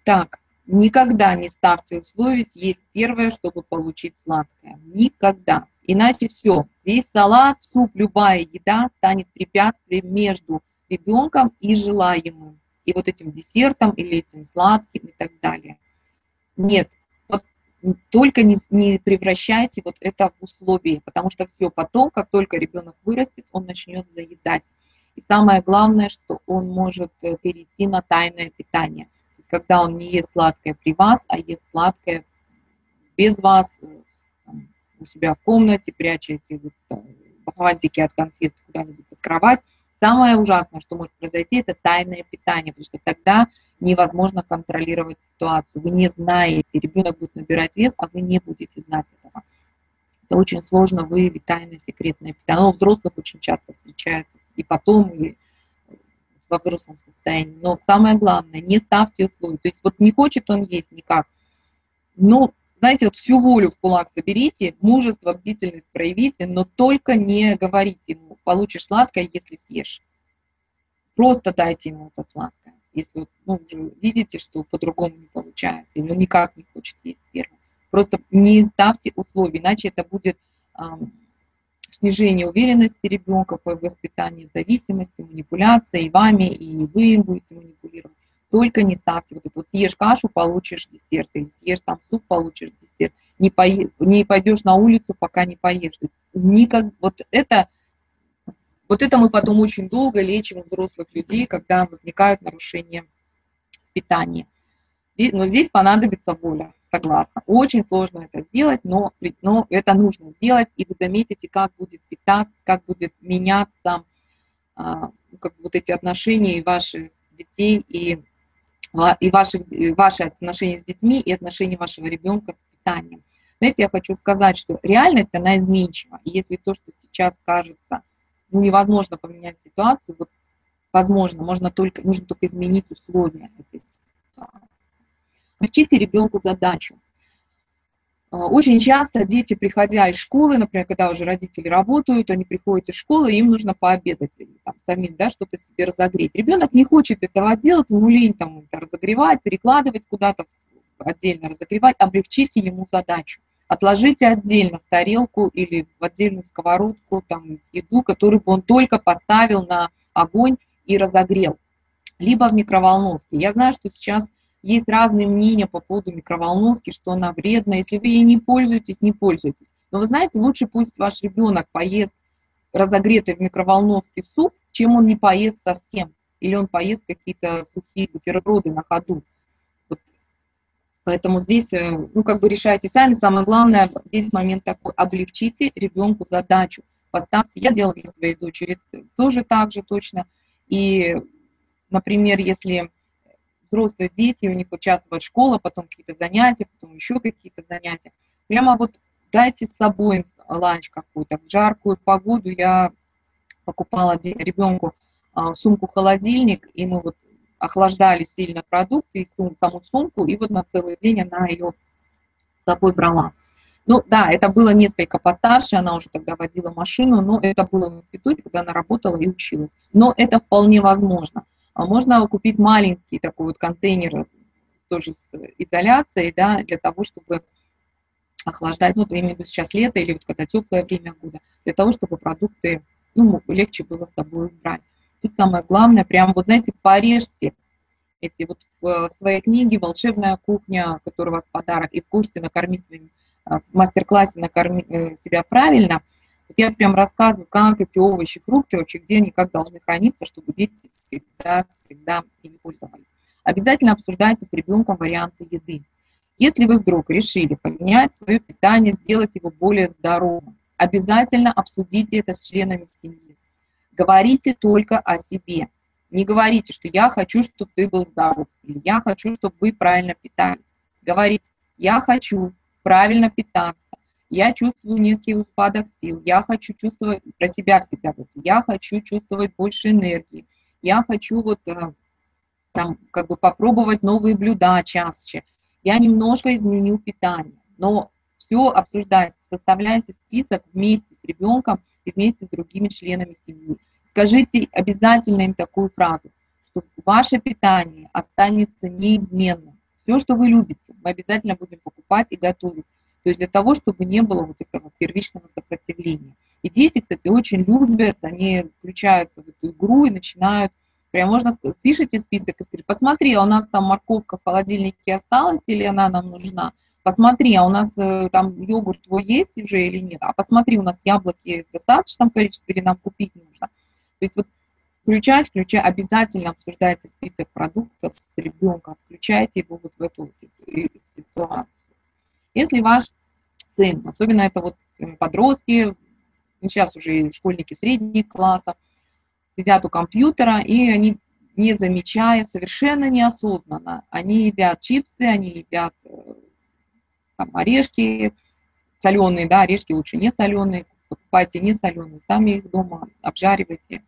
Так, никогда не ставьте условия съесть первое, чтобы получить сладкое. Никогда. Иначе все. Весь салат, суп, любая еда станет препятствием между ребенком и желаемым. И вот этим десертом или этим сладким и так далее. Нет, только не, не превращайте вот это в условие, потому что все потом, как только ребенок вырастет, он начнет заедать. И самое главное, что он может э, перейти на тайное питание. Когда он не ест сладкое при вас, а ест сладкое без вас, э, у себя в комнате, прячете вот, фантики от конфет куда-нибудь под кровать. Самое ужасное, что может произойти, это тайное питание, потому что тогда невозможно контролировать ситуацию. Вы не знаете, ребенок будет набирать вес, а вы не будете знать этого. Это очень сложно выявить тайное секретное питание. Оно у взрослых очень часто встречается и потом, и во взрослом состоянии. Но самое главное, не ставьте условия. То есть вот не хочет он есть никак. Ну, знаете, вот всю волю в кулак соберите, мужество, бдительность проявите, но только не говорите ему, получишь сладкое, если съешь. Просто дайте ему это сладкое если ну, уже видите, что по-другому не получается, или он никак не хочет есть первым. Просто не ставьте условий, иначе это будет эм, снижение уверенности ребенка по воспитанию, зависимости, манипуляции и вами, и вы им будете манипулировать. Только не ставьте вот это вот съешь кашу, получишь десерт, или съешь там суп, получишь десерт. Не, по, не пойдешь на улицу, пока не поешь. Никак, вот это вот это мы потом очень долго лечим у взрослых людей, когда возникают нарушения питания. Но здесь понадобится воля, согласна. Очень сложно это сделать, но, но это нужно сделать, и вы заметите, как будет питаться, как будет меняться а, как вот эти отношения и ваших детей, и, и ваших, и ваши отношения с детьми, и отношения вашего ребенка с питанием. Знаете, я хочу сказать, что реальность, она изменчива. И если то, что сейчас кажется ну, невозможно поменять ситуацию, вот, возможно, можно только, нужно только изменить условия этой ситуации. Научите ребенку задачу. А, очень часто дети, приходя из школы, например, когда уже родители работают, они приходят из школы, им нужно пообедать или там, самим да, что-то себе разогреть. Ребенок не хочет этого делать, ему лень там, это разогревать, перекладывать куда-то отдельно разогревать, облегчите ему задачу. Отложите отдельно в тарелку или в отдельную сковородку там, еду, которую бы он только поставил на огонь и разогрел. Либо в микроволновке. Я знаю, что сейчас есть разные мнения по поводу микроволновки, что она вредна. Если вы ей не пользуетесь, не пользуйтесь. Но вы знаете, лучше пусть ваш ребенок поест разогретый в микроволновке суп, чем он не поест совсем. Или он поест какие-то сухие бутерброды на ходу. Вот. Поэтому здесь, э, ну, как бы решайте сами. Самое главное, здесь момент такой, облегчите ребенку задачу. Поставьте, я делала для своей дочери тоже так же точно. И, например, если взрослые дети, у них участвует школа, потом какие-то занятия, потом еще какие-то занятия. Прямо вот дайте с собой ланч какой-то. В жаркую погоду я покупала ребенку а, сумку-холодильник, и мы вот охлаждали сильно продукты, и саму сумку, и вот на целый день она ее с собой брала. Ну да, это было несколько постарше, она уже тогда водила машину, но это было в институте, когда она работала и училась. Но это вполне возможно. А можно купить маленький такой вот контейнер, тоже с изоляцией, да, для того, чтобы охлаждать, ну, я имею в виду сейчас лето или вот когда теплое время года, для того, чтобы продукты, ну, легче было с собой брать. Тут самое главное, прям вот, знаете, порежьте эти вот в, в своей книге «Волшебная кухня», которая у вас подарок, и в курсе «Накорми своим», в мастер-классе «Накорми э, себя правильно», я прям рассказываю, как эти овощи, фрукты вообще, где они как должны храниться, чтобы дети всегда, всегда ими пользовались. Обязательно обсуждайте с ребенком варианты еды. Если вы вдруг решили поменять свое питание, сделать его более здоровым, обязательно обсудите это с членами семьи. Говорите только о себе. Не говорите, что я хочу, чтобы ты был здоров, или я хочу, чтобы вы правильно питались. Говорите, я хочу правильно питаться, я чувствую некий упадок сил, я хочу чувствовать про себя всегда я хочу чувствовать больше энергии, я хочу вот э, там как бы попробовать новые блюда чаще, я немножко изменю питание, но все обсуждайте, составляйте список вместе с ребенком и вместе с другими членами семьи. Скажите обязательно им такую фразу, что ваше питание останется неизменным. Все, что вы любите, мы обязательно будем покупать и готовить. То есть для того, чтобы не было вот этого первичного сопротивления. И дети, кстати, очень любят, они включаются в эту игру и начинают, прям можно, пишите список и сказать, посмотри, а у нас там морковка в холодильнике осталась или она нам нужна? Посмотри, а у нас э, там йогурт твой есть уже или нет? А посмотри, у нас яблоки в достаточном количестве или нам купить нужно? То есть вот включать, включать, обязательно обсуждайте список продуктов с ребенком, включайте его вот в эту ситуацию. Если ваш сын, особенно это вот подростки, ну, сейчас уже школьники средних классов, сидят у компьютера, и они, не замечая, совершенно неосознанно, они едят чипсы, они едят э, там, орешки соленые, да, орешки лучше не соленые, покупайте не соленые, сами их дома обжаривайте.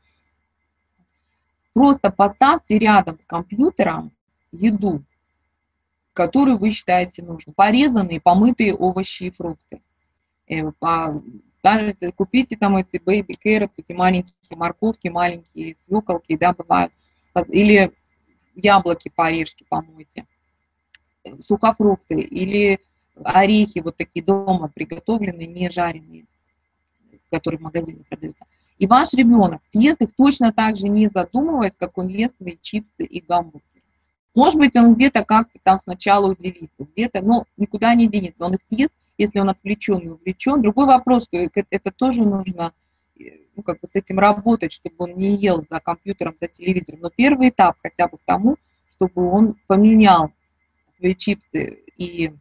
Просто поставьте рядом с компьютером еду, которую вы считаете нужным. Порезанные, помытые овощи и фрукты. Э, даже купите там эти baby carrot, эти маленькие морковки, маленькие свеколки, да, бывают. Или яблоки порежьте, помойте. Сухофрукты или орехи вот такие дома приготовленные, не жареные, которые в магазине продаются. И ваш ребенок съест их точно так же, не задумываясь, как он ест свои чипсы и гамбургеры. Может быть, он где-то как-то там сначала удивится, где-то, но никуда не денется. Он их съест, если он отвлечен и увлечен. Другой вопрос, что это тоже нужно ну, как бы с этим работать, чтобы он не ел за компьютером, за телевизором. Но первый этап хотя бы к тому, чтобы он поменял свои чипсы и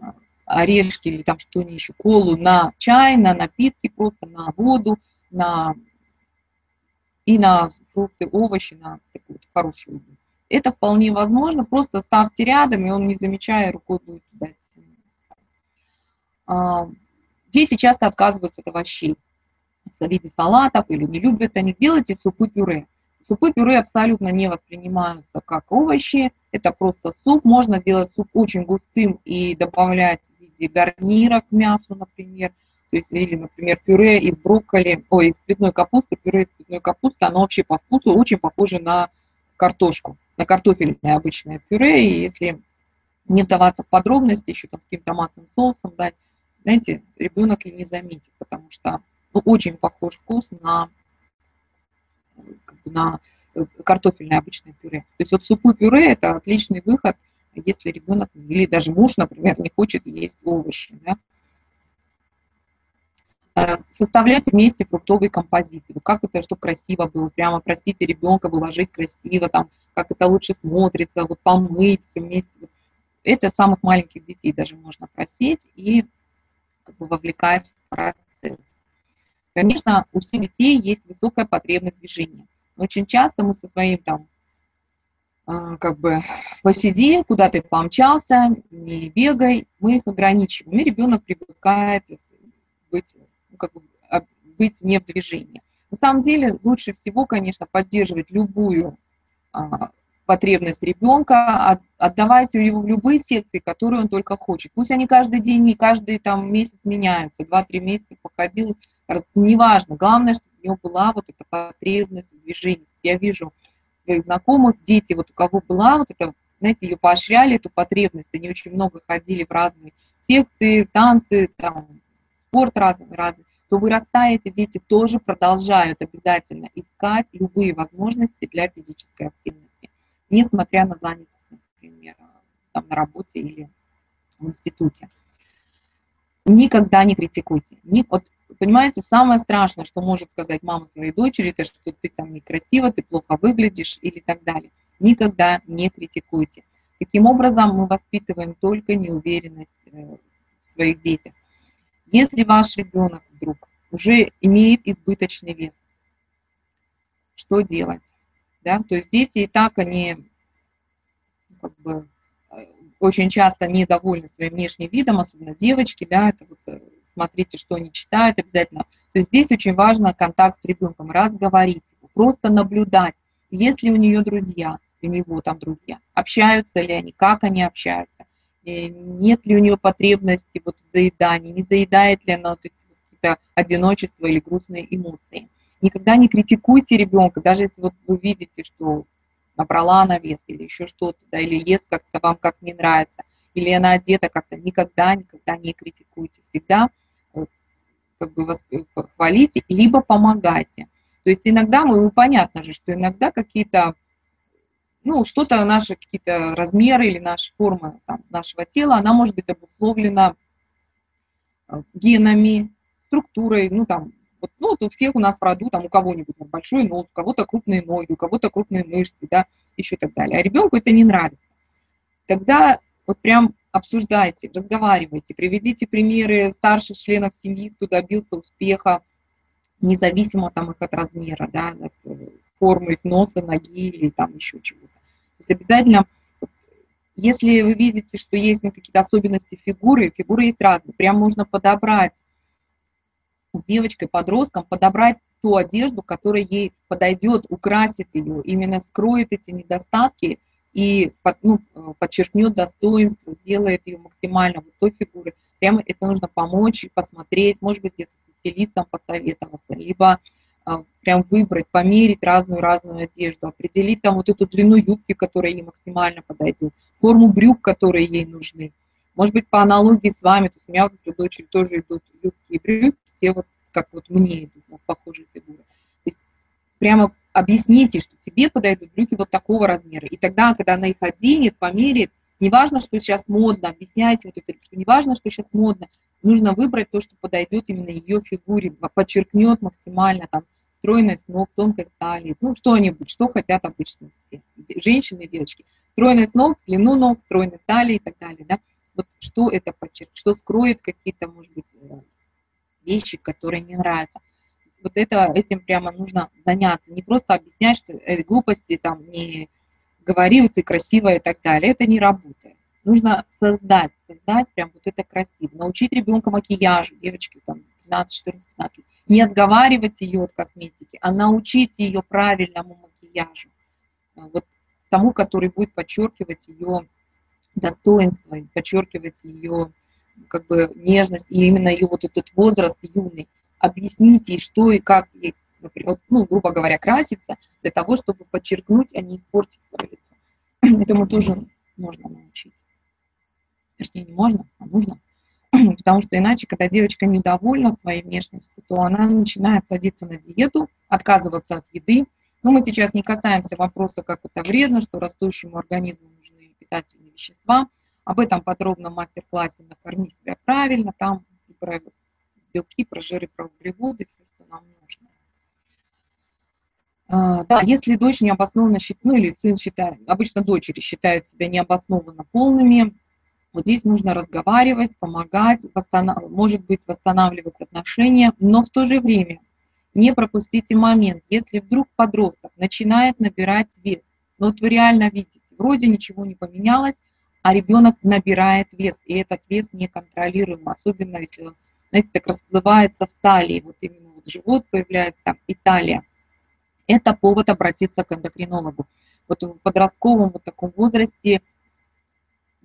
а, орешки или там что-нибудь еще, колу на чай, на напитки, просто на воду, на и на фрукты, овощи, на такую хорошую еду. Это вполне возможно, просто ставьте рядом, и он, не замечая, рукой будет туда а, Дети часто отказываются от овощей в виде салатов или не любят они. Делайте супы-пюре. Супы пюре абсолютно не воспринимаются как овощи, это просто суп. Можно делать суп очень густым и добавлять в виде гарнира к мясу, например. То есть, или, например, пюре из брокколи, ой, из цветной капусты, пюре из цветной капусты, оно вообще по вкусу очень похоже на картошку, на картофельное обычное пюре. И если не вдаваться в подробности, еще там с каким-то томатным соусом дать, знаете, ребенок и не заметит, потому что ну, очень похож вкус на как бы на э, картофельное обычное пюре. То есть вот супы пюре – это отличный выход, если ребенок или даже муж, например, не хочет есть овощи. Да? Э, составлять вместе фруктовые композиции. Как это, чтобы красиво было, прямо просите ребенка выложить красиво, там, как это лучше смотрится, вот помыть все вместе. Это самых маленьких детей даже можно просить и как бы вовлекать в процесс. Конечно, у всех детей есть высокая потребность движения. Очень часто мы со своим там а, как бы посиди, куда ты помчался, не бегай, мы их ограничиваем. И ребенок привыкает быть, ну, как бы, а, быть не в движении. На самом деле лучше всего, конечно, поддерживать любую а, потребность ребенка, отдавайте его в любые секции, которые он только хочет. Пусть они каждый день и каждый там месяц меняются, два-три месяца походил, неважно, главное, чтобы у него была вот эта потребность в движении. Я вижу своих знакомых, дети, вот у кого была вот эта, знаете, ее поощряли, эту потребность, они очень много ходили в разные секции, танцы, там, спорт разный, разный, то вырастая эти дети тоже продолжают обязательно искать любые возможности для физической активности, несмотря на занятость, например, там, на работе или в институте. Никогда не критикуйте. Ни, вот Понимаете, самое страшное, что может сказать мама своей дочери, это что ты там некрасиво, ты плохо выглядишь или так далее. Никогда не критикуйте. Таким образом, мы воспитываем только неуверенность э, в своих детях. Если ваш ребенок вдруг уже имеет избыточный вес, что делать? Да? То есть дети и так, они ну, как бы, э, очень часто недовольны своим внешним видом, особенно девочки, да, это вот э, смотрите, что они читают обязательно. То есть здесь очень важно контакт с ребенком, разговорить, просто наблюдать, есть ли у нее друзья, у него там друзья, общаются ли они, как они общаются, нет ли у нее потребности вот в заедании, не заедает ли она вот эти какие-то одиночества или грустные эмоции. Никогда не критикуйте ребенка, даже если вот вы видите, что набрала она вес или еще что-то, да, или ест как-то вам как не нравится, или она одета как-то, никогда, никогда не критикуйте, всегда как бы хвалите, либо помогайте. То есть иногда мы, ну, понятно же, что иногда какие-то, ну, что-то наши какие-то размеры или наши формы там, нашего тела, она может быть обусловлена э, генами, структурой, ну, там, вот, ну, вот у всех у нас в роду, там, у кого-нибудь большой нос, у кого-то крупные ноги, у кого-то крупные мышцы, да, еще так далее. А ребенку это не нравится. Тогда вот прям обсуждайте, разговаривайте, приведите примеры старших членов семьи, кто добился успеха, независимо там их от размера, да, от э, формы их носа, ноги или там еще чего-то. То есть обязательно, если вы видите, что есть ну, какие-то особенности фигуры, фигуры есть разные, прям можно подобрать с девочкой, подростком, подобрать ту одежду, которая ей подойдет, украсит ее, именно скроет эти недостатки, и ну, подчеркнет достоинство, сделает ее максимально вот той фигуры. Прямо это нужно помочь, посмотреть, может быть, где-то со стилистом посоветоваться, либо прям выбрать, померить разную-разную одежду, определить там вот эту длину юбки, которая ей максимально подойдет, форму брюк, которые ей нужны. Может быть, по аналогии с вами, то есть у меня у дочери тоже идут юбки и брюки, те вот, как вот мне идут, у нас похожие фигуры. То есть прямо объясните, что тебе подойдут брюки вот такого размера. И тогда, когда она их оденет, померит, не важно, что сейчас модно, объясняйте вот это, что не важно, что сейчас модно, нужно выбрать то, что подойдет именно ее фигуре, подчеркнет максимально там стройность ног, тонкость талии, ну что-нибудь, что хотят обычно все, женщины и девочки. Стройность ног, длину ног, стройность талии и так далее, да. Вот что это подчеркнет, что скроет какие-то, может быть, э, вещи, которые не нравятся вот это, этим прямо нужно заняться. Не просто объяснять, что э, глупости там не говори, ты красивая и так далее. Это не работает. Нужно создать, создать прям вот это красиво. Научить ребенка макияжу, девочки там 15, 14, 15 лет. Не отговаривать ее от косметики, а научить ее правильному макияжу макияжу. Вот тому, который будет подчеркивать ее достоинство, подчеркивать ее как бы нежность и именно ее вот этот возраст юный. Объясните, что и как ей, например, ну, грубо говоря, краситься для того, чтобы подчеркнуть, а не испортить свое лицо. Этому тоже можно научить. Вернее, не можно, а нужно. Потому что иначе, когда девочка недовольна своей внешностью, то она начинает садиться на диету, отказываться от еды. Но мы сейчас не касаемся вопроса, как это вредно, что растущему организму нужны питательные вещества. Об этом подробно в мастер-классе «Накорми себя правильно». Там и про белки, про жиры, про углеводы, все, что нам нужно. А, да, если дочь необоснованно считает, ну или сын считает, обычно дочери считают себя необоснованно полными, вот здесь нужно разговаривать, помогать, восстанов... может быть, восстанавливать отношения, но в то же время не пропустите момент, если вдруг подросток начинает набирать вес, ну вот вы реально видите, вроде ничего не поменялось, а ребенок набирает вес, и этот вес неконтролируем, особенно если он, знаете, так расплывается в талии, вот именно вот живот появляется и талия. Это повод обратиться к эндокринологу. Вот в подростковом вот таком возрасте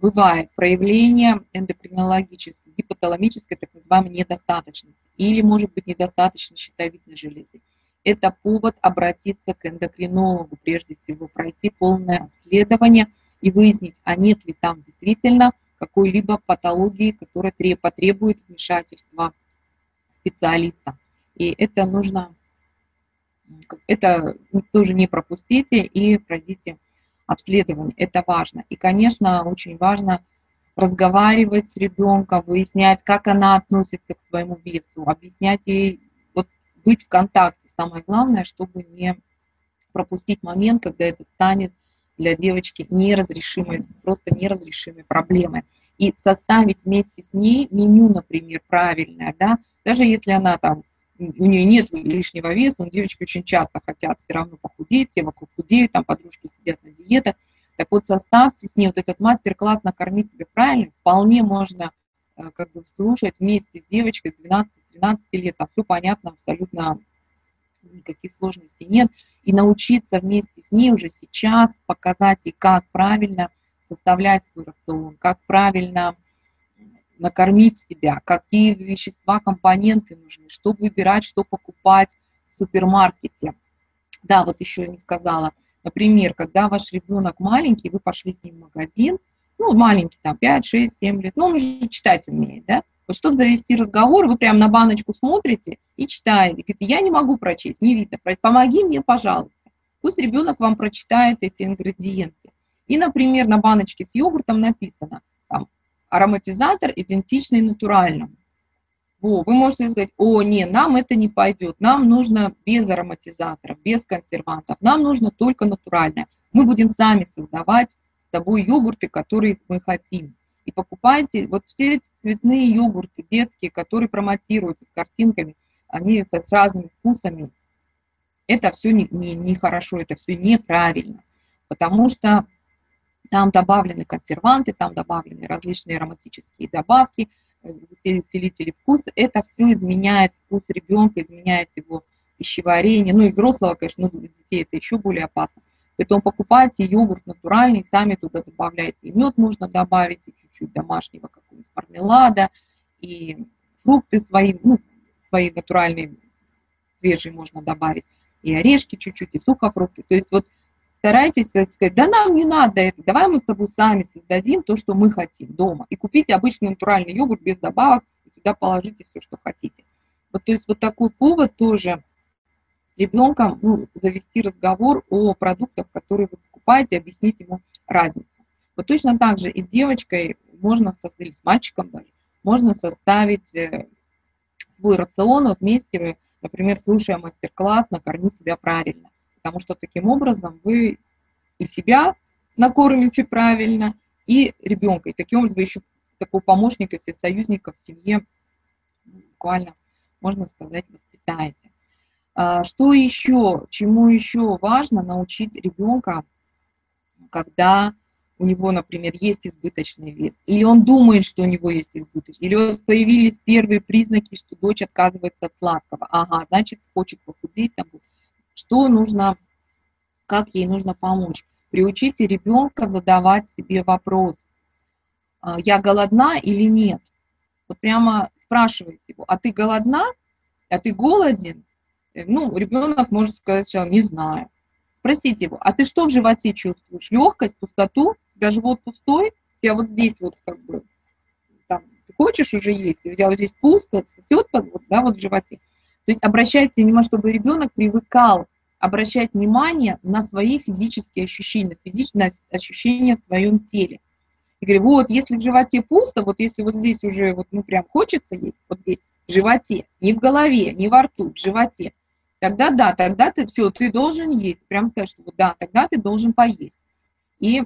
бывает проявление эндокринологической, гипоталамической, так называемой недостаточности, или может быть недостаточность щитовидной железы. Это повод обратиться к эндокринологу, прежде всего пройти полное обследование и выяснить, а нет ли там действительно какой-либо патологии, которая потребует вмешательства специалиста. И это нужно, это тоже не пропустите и пройдите обследование. Это важно. И, конечно, очень важно разговаривать с ребенком, выяснять, как она относится к своему весу, объяснять ей, вот быть в контакте. Самое главное, чтобы не пропустить момент, когда это станет для девочки неразрешимой, просто неразрешимой проблемой. И составить вместе с ней меню, например, правильное, да, даже если она там у нее нет лишнего веса, но девочки очень часто хотят все равно похудеть, все вокруг худеют, там подружки сидят на диетах. Так вот, составьте с ней вот этот мастер-класс «Накорми себя правильно», вполне можно э, как бы слушать вместе с девочкой с 12-13 лет, там все понятно, абсолютно никаких сложностей нет, и научиться вместе с ней уже сейчас показать ей, как правильно составлять свой рацион, как правильно накормить себя, какие вещества, компоненты нужны, что выбирать, что покупать в супермаркете. Да, вот еще не сказала. Например, когда ваш ребенок маленький, вы пошли с ним в магазин, ну, маленький, там, 5, 6, 7 лет, ну, он уже читать умеет, да, вот чтобы завести разговор, вы прям на баночку смотрите и читаете. Говорите, я не могу прочесть, не видно, помоги мне, пожалуйста. Пусть ребенок вам прочитает эти ингредиенты. И, например, на баночке с йогуртом написано, ароматизатор идентичный натуральному. Во, вы можете сказать, о, не, нам это не пойдет, нам нужно без ароматизаторов, без консервантов, нам нужно только натуральное. Мы будем сами создавать с тобой йогурты, которые мы хотим. И покупайте вот все эти цветные йогурты детские, которые промотируются с картинками, они с, с разными вкусами. Это все нехорошо, не, не, не это все неправильно. Потому что там добавлены консерванты, там добавлены различные ароматические добавки, э, усилители вкуса. Это все изменяет вкус ребенка, изменяет его пищеварение. Ну и взрослого, конечно, ну, для детей это еще более опасно. Поэтому покупайте йогурт натуральный, сами туда добавляйте. И мед можно добавить, и чуть-чуть домашнего какого-нибудь мармелада, и фрукты свои, ну, свои натуральные, свежие можно добавить, и орешки чуть-чуть, и сухофрукты. То есть вот старайтесь сказать, да нам не надо это, давай мы с тобой сами создадим то, что мы хотим дома. И купите обычный натуральный йогурт без добавок, и туда положите все, что хотите. Вот, то есть вот такой повод тоже с ребенком ну, завести разговор о продуктах, которые вы покупаете, объяснить ему разницу. Вот точно так же и с девочкой можно составить, с мальчиком даже, можно составить э, свой рацион вот вместе, например, слушая мастер-класс «Накорми себя правильно» потому что таким образом вы и себя накормите правильно, и ребенка. И таким образом вы еще такого помощника, если союзника в семье буквально, можно сказать, воспитаете. А, что еще, чему еще важно научить ребенка, когда у него, например, есть избыточный вес, или он думает, что у него есть избыточный, или появились первые признаки, что дочь отказывается от сладкого. Ага, значит, хочет похудеть, там, что нужно, как ей нужно помочь. Приучите ребенка задавать себе вопрос, «А, я голодна или нет? Вот прямо спрашивайте его, а ты голодна? А ты голоден? Э, ну, ребенок может сказать сначала, не знаю. Спросите его, а ты что в животе чувствуешь? Легкость, пустоту? У тебя живот пустой? У тебя вот здесь вот как бы, там, ты хочешь уже есть, у тебя вот здесь пусто, сосет, вот, да, вот в животе. То есть обращайте внимание, чтобы ребенок привыкал обращать внимание на свои физические ощущения, физические ощущения в своем теле. И говорю, вот, если в животе пусто, вот если вот здесь уже, вот, ну, прям хочется есть, вот здесь, в животе, не в голове, не во рту, в животе, тогда да, тогда ты, все, ты должен есть. Прям сказать, что вот да, тогда ты должен поесть. И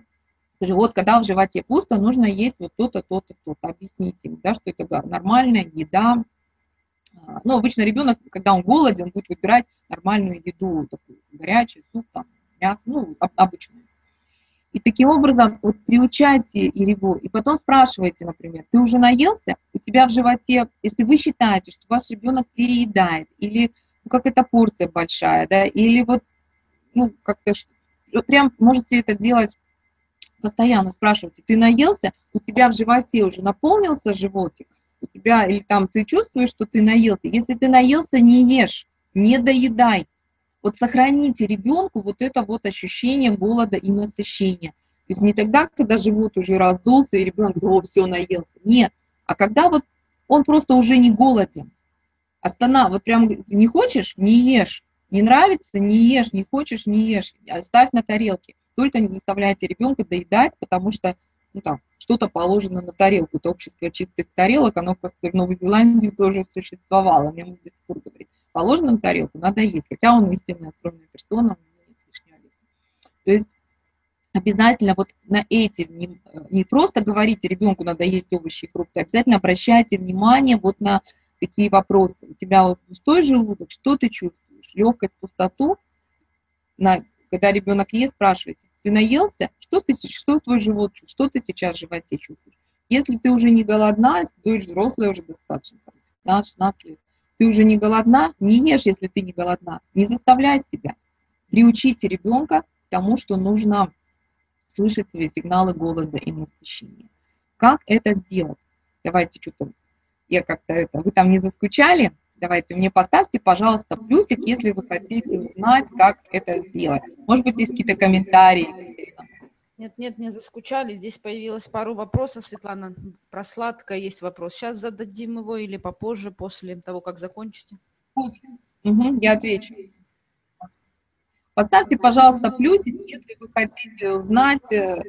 вот когда в животе пусто, нужно есть вот то-то, то-то, то-то. Объясните им, да, что это нормальная еда, а, ну, обычно ребенок, когда он голоден, будет выбирать нормальную еду, такую горячий суп, там, мясо, ну, обычную. И таким образом вот приучайте его, и потом спрашивайте, например, ты уже наелся? У тебя в животе, если вы считаете, что ваш ребенок переедает, или ну, как эта порция большая, да, или вот, ну, как-то, прям можете это делать постоянно, спрашивайте, ты наелся? У тебя в животе уже наполнился животик? У тебя, или там ты чувствуешь, что ты наелся. Если ты наелся, не ешь, не доедай. Вот сохраните ребенку вот это вот ощущение голода и насыщения. То есть не тогда, когда живот уже раздулся, и ребенок, о, все, наелся. Нет. А когда вот он просто уже не голоден. Останов, вот прям не хочешь, не ешь. Не нравится, не ешь, не хочешь, не ешь. Оставь на тарелке. Только не заставляйте ребенка доедать, потому что ну, там, что-то положено на тарелку. Это общество чистых тарелок, оно просто в Новой Зеландии тоже существовало. Мне муж до сих пор говорит, положено на тарелку, надо есть. Хотя он истинная стройная персона, нет лишнего веса. То есть обязательно вот на эти, не, не просто говорите ребенку, надо есть овощи и фрукты, обязательно обращайте внимание вот на такие вопросы. У тебя вот пустой желудок, что ты чувствуешь? Легкость, пустоту? На, когда ребенок ест, спрашивайте, ты наелся? Что, ты, что твой живот чувствует? Что ты сейчас в животе чувствуешь? Если ты уже не голодна, если ты взрослая уже достаточно, 15-16 лет, ты уже не голодна, не ешь, если ты не голодна. Не заставляй себя. Приучите ребенка к тому, что нужно слышать свои сигналы голода и насыщения. Как это сделать? Давайте что-то, я как-то это, вы там не заскучали? Давайте мне поставьте, пожалуйста, плюсик, если вы хотите узнать, как это сделать. Может быть, есть какие-то комментарии. Нет, нет, не заскучали. Здесь появилось пару вопросов, Светлана. Про сладкое есть вопрос. Сейчас зададим его или попозже, после того, как закончите? После. Угу, я отвечу. Поставьте, пожалуйста, плюсик, если вы хотите узнать, э,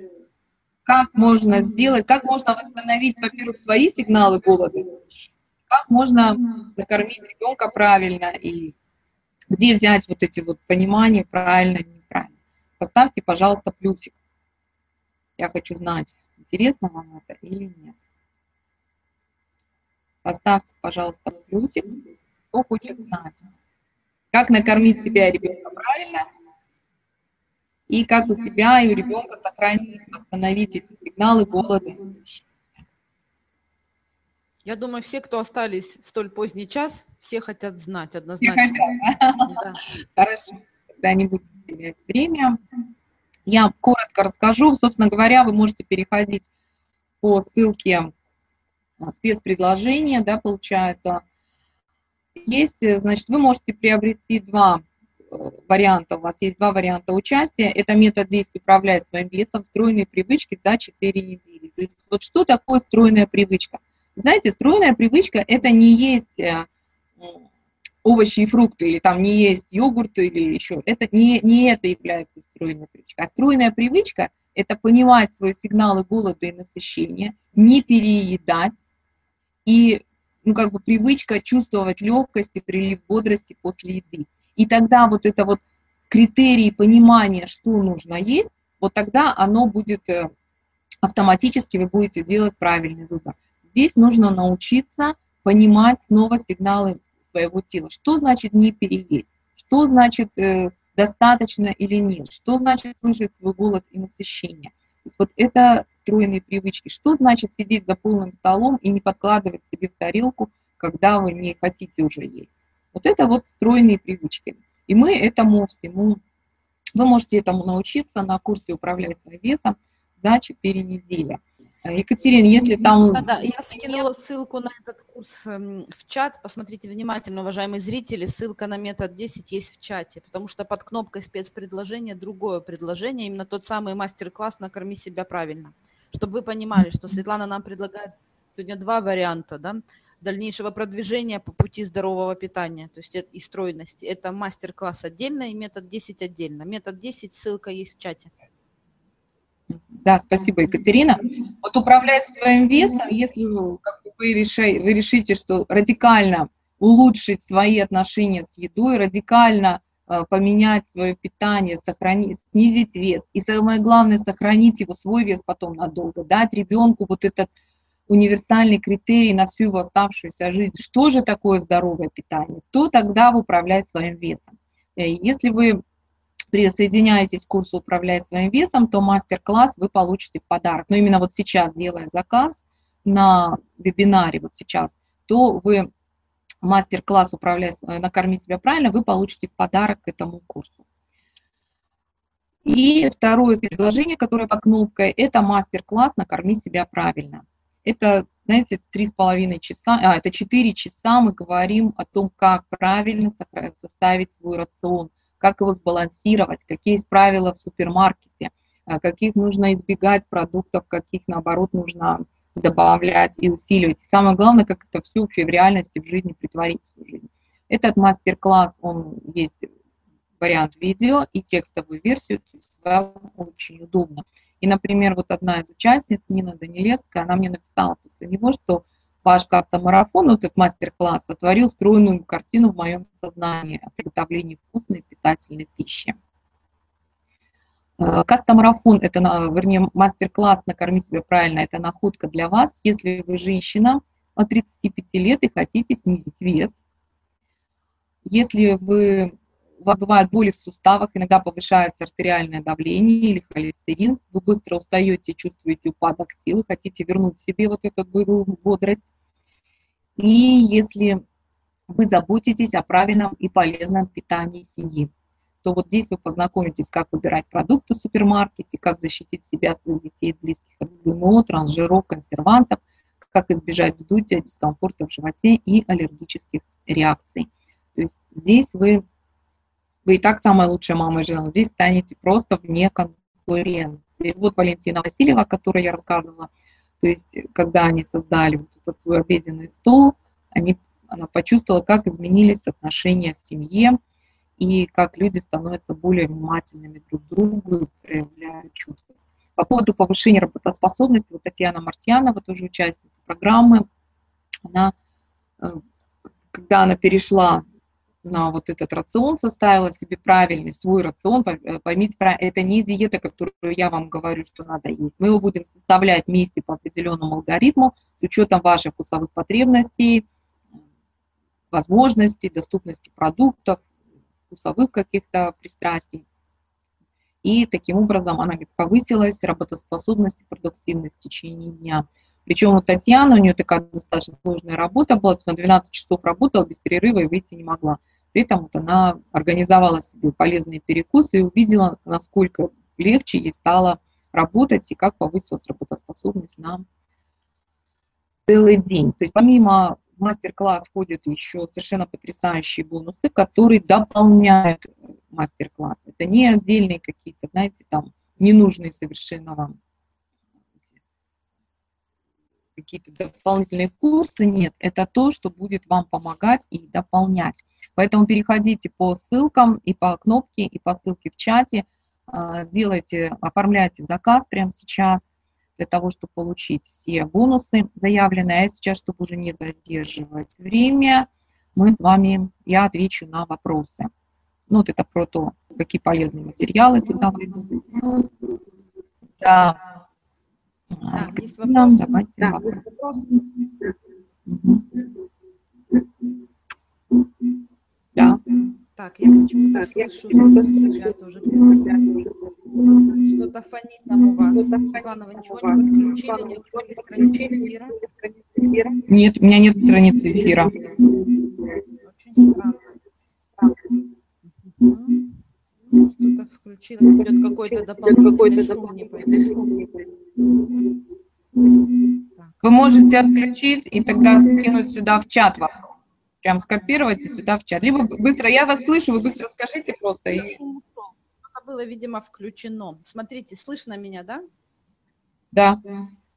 как можно сделать, как можно восстановить, во-первых, свои сигналы голода, как можно накормить ребенка правильно и где взять вот эти вот понимания правильно, неправильно. Поставьте, пожалуйста, плюсик. Я хочу знать, интересно вам это или нет. Поставьте, пожалуйста, плюсик, кто хочет знать. Как накормить себя и ребенка правильно, и как у себя и у ребенка сохранить, восстановить эти сигналы голода и я думаю, все, кто остались в столь поздний час, все хотят знать однозначно. Да. Хорошо, тогда не будем терять время. Я коротко расскажу. Собственно говоря, вы можете переходить по ссылке спецпредложения, да, получается. Есть, значит, вы можете приобрести два э, варианта. У вас есть два варианта участия. Это метод действия управлять своим весом, стройные привычки за 4 недели. То есть вот что такое стройная привычка? Знаете, стройная привычка – это не есть э, овощи и фрукты, или там не есть йогурт или еще. Это не, не это является стройной привычкой. А стройная привычка – это понимать свои сигналы голода и насыщения, не переедать и ну, как бы привычка чувствовать легкость и прилив бодрости после еды. И тогда вот это вот критерии понимания, что нужно есть, вот тогда оно будет э, автоматически, вы будете делать правильный выбор. Здесь нужно научиться понимать снова сигналы своего тела. Что значит не переесть? Что значит э, достаточно или нет? Что значит слышать свой голод и насыщение? То есть вот это стройные привычки. Что значит сидеть за полным столом и не подкладывать себе в тарелку, когда вы не хотите уже есть? Вот это вот стройные привычки. И мы этому всему Вы можете этому научиться на курсе «Управлять своим весом» за 4 недели. Екатерина, если там... Да, да, я скинула ссылку на этот курс эм, в чат. Посмотрите внимательно, уважаемые зрители. Ссылка на метод 10 есть в чате, потому что под кнопкой спецпредложения другое предложение, именно тот самый мастер-класс «Накорми себя правильно». Чтобы вы понимали, что Светлана нам предлагает сегодня два варианта да, дальнейшего продвижения по пути здорового питания то есть и стройности. Это мастер-класс отдельно и метод 10 отдельно. Метод 10, ссылка есть в чате. Да, спасибо, Екатерина. Вот управлять своим весом, если вы, как вы, реши, вы решите, что радикально улучшить свои отношения с едой, радикально э, поменять свое питание, сохранить, снизить вес, и самое главное, сохранить его, свой вес потом надолго, дать ребенку вот этот универсальный критерий на всю его оставшуюся жизнь, что же такое здоровое питание, то тогда вы управляете своим весом. Э, если вы присоединяетесь к курсу «Управлять своим весом», то мастер-класс вы получите в подарок. Но именно вот сейчас, делая заказ на вебинаре, вот сейчас, то вы мастер-класс «Управлять, э, накорми себя правильно» вы получите в подарок к этому курсу. И второе предложение, которое по кнопке, это мастер-класс «Накорми себя правильно». Это, знаете, три с половиной часа, а, это четыре часа мы говорим о том, как правильно составить свой рацион, как его сбалансировать, какие есть правила в супермаркете, а, каких нужно избегать продуктов, каких, наоборот, нужно добавлять и усиливать. И самое главное, как это все вообще в реальности, в жизни притворить в свою жизнь. Этот мастер-класс, он есть вариант видео и текстовую версию, то есть вам очень удобно. И, например, вот одна из участниц, Нина Данилевская, она мне написала после него, что ваш кастомарафон, вот этот мастер-класс, сотворил стройную картину в моем сознании о приготовлении вкусной питательной пищи. Э, кастомарафон – это, вернее, мастер-класс «Накорми себя правильно» – это находка для вас, если вы женщина от 35 лет и хотите снизить вес. Если вы у вас бывают боли в суставах, иногда повышается артериальное давление или холестерин, вы быстро устаете, чувствуете упадок сил, хотите вернуть себе вот эту бодрость. И если вы заботитесь о правильном и полезном питании семьи, то вот здесь вы познакомитесь, как выбирать продукты в супермаркете, как защитить себя, своих детей и близких от ГМО, трансжиров, консервантов, как избежать вздутия, дискомфорта в животе и аллергических реакций. То есть здесь вы вы и так самая лучшая мама и жена, здесь станете просто вне конкуренции. Вот Валентина Васильева, о которой я рассказывала, то есть когда они создали вот этот свой обеденный стол, они, она почувствовала, как изменились отношения в семье, и как люди становятся более внимательными друг к другу и проявляют чуткость. По поводу повышения работоспособности, вот Татьяна Мартьянова, тоже участница программы, она, э, когда она перешла на вот этот рацион, составила себе правильный свой рацион, э, поймите, это не диета, которую я вам говорю, что надо есть. Мы его будем составлять вместе по определенному алгоритму с учетом ваших вкусовых потребностей, возможностей, доступности продуктов, вкусовых каких-то пристрастий. И таким образом она говорит, повысилась работоспособность и продуктивность в течение дня. Причем у Татьяны, у нее такая достаточно сложная работа была, на 12 часов работала без перерыва и выйти не могла. При этом вот она организовала себе полезные перекусы и увидела, насколько легче ей стало работать и как повысилась работоспособность на целый день. То есть помимо мастер-класс входят еще совершенно потрясающие бонусы, которые дополняют мастер-класс. Это не отдельные какие-то, знаете, там ненужные совершенно вам какие-то дополнительные курсы, нет, это то, что будет вам помогать и дополнять. Поэтому переходите по ссылкам и по кнопке, и по ссылке в чате, а, делайте, оформляйте заказ прямо сейчас для того, чтобы получить все бонусы заявленные. А сейчас, чтобы уже не задерживать время, мы с вами, я отвечу на вопросы. Ну, вот это про то, какие полезные материалы туда выйдут. Да, да, есть вопрос. Давайте да, есть вопрос. Угу. Да. Так, я почему-то слышу почему себя тоже. Что-то фонит там у вас. Светлана, вы ничего не подключили, не открыли страницу эфира? Нет, у меня нет страницы эфира. Очень странно. Что-то включилось. отключилась, идет какой-то дополнительный шум, не Вы можете отключить и тогда скинуть сюда в чат вам. Прям скопировать и сюда в чат. Либо быстро, я вас слышу, вы быстро скажите просто. И... Это было, видимо, включено. Смотрите, слышно меня, да? Да.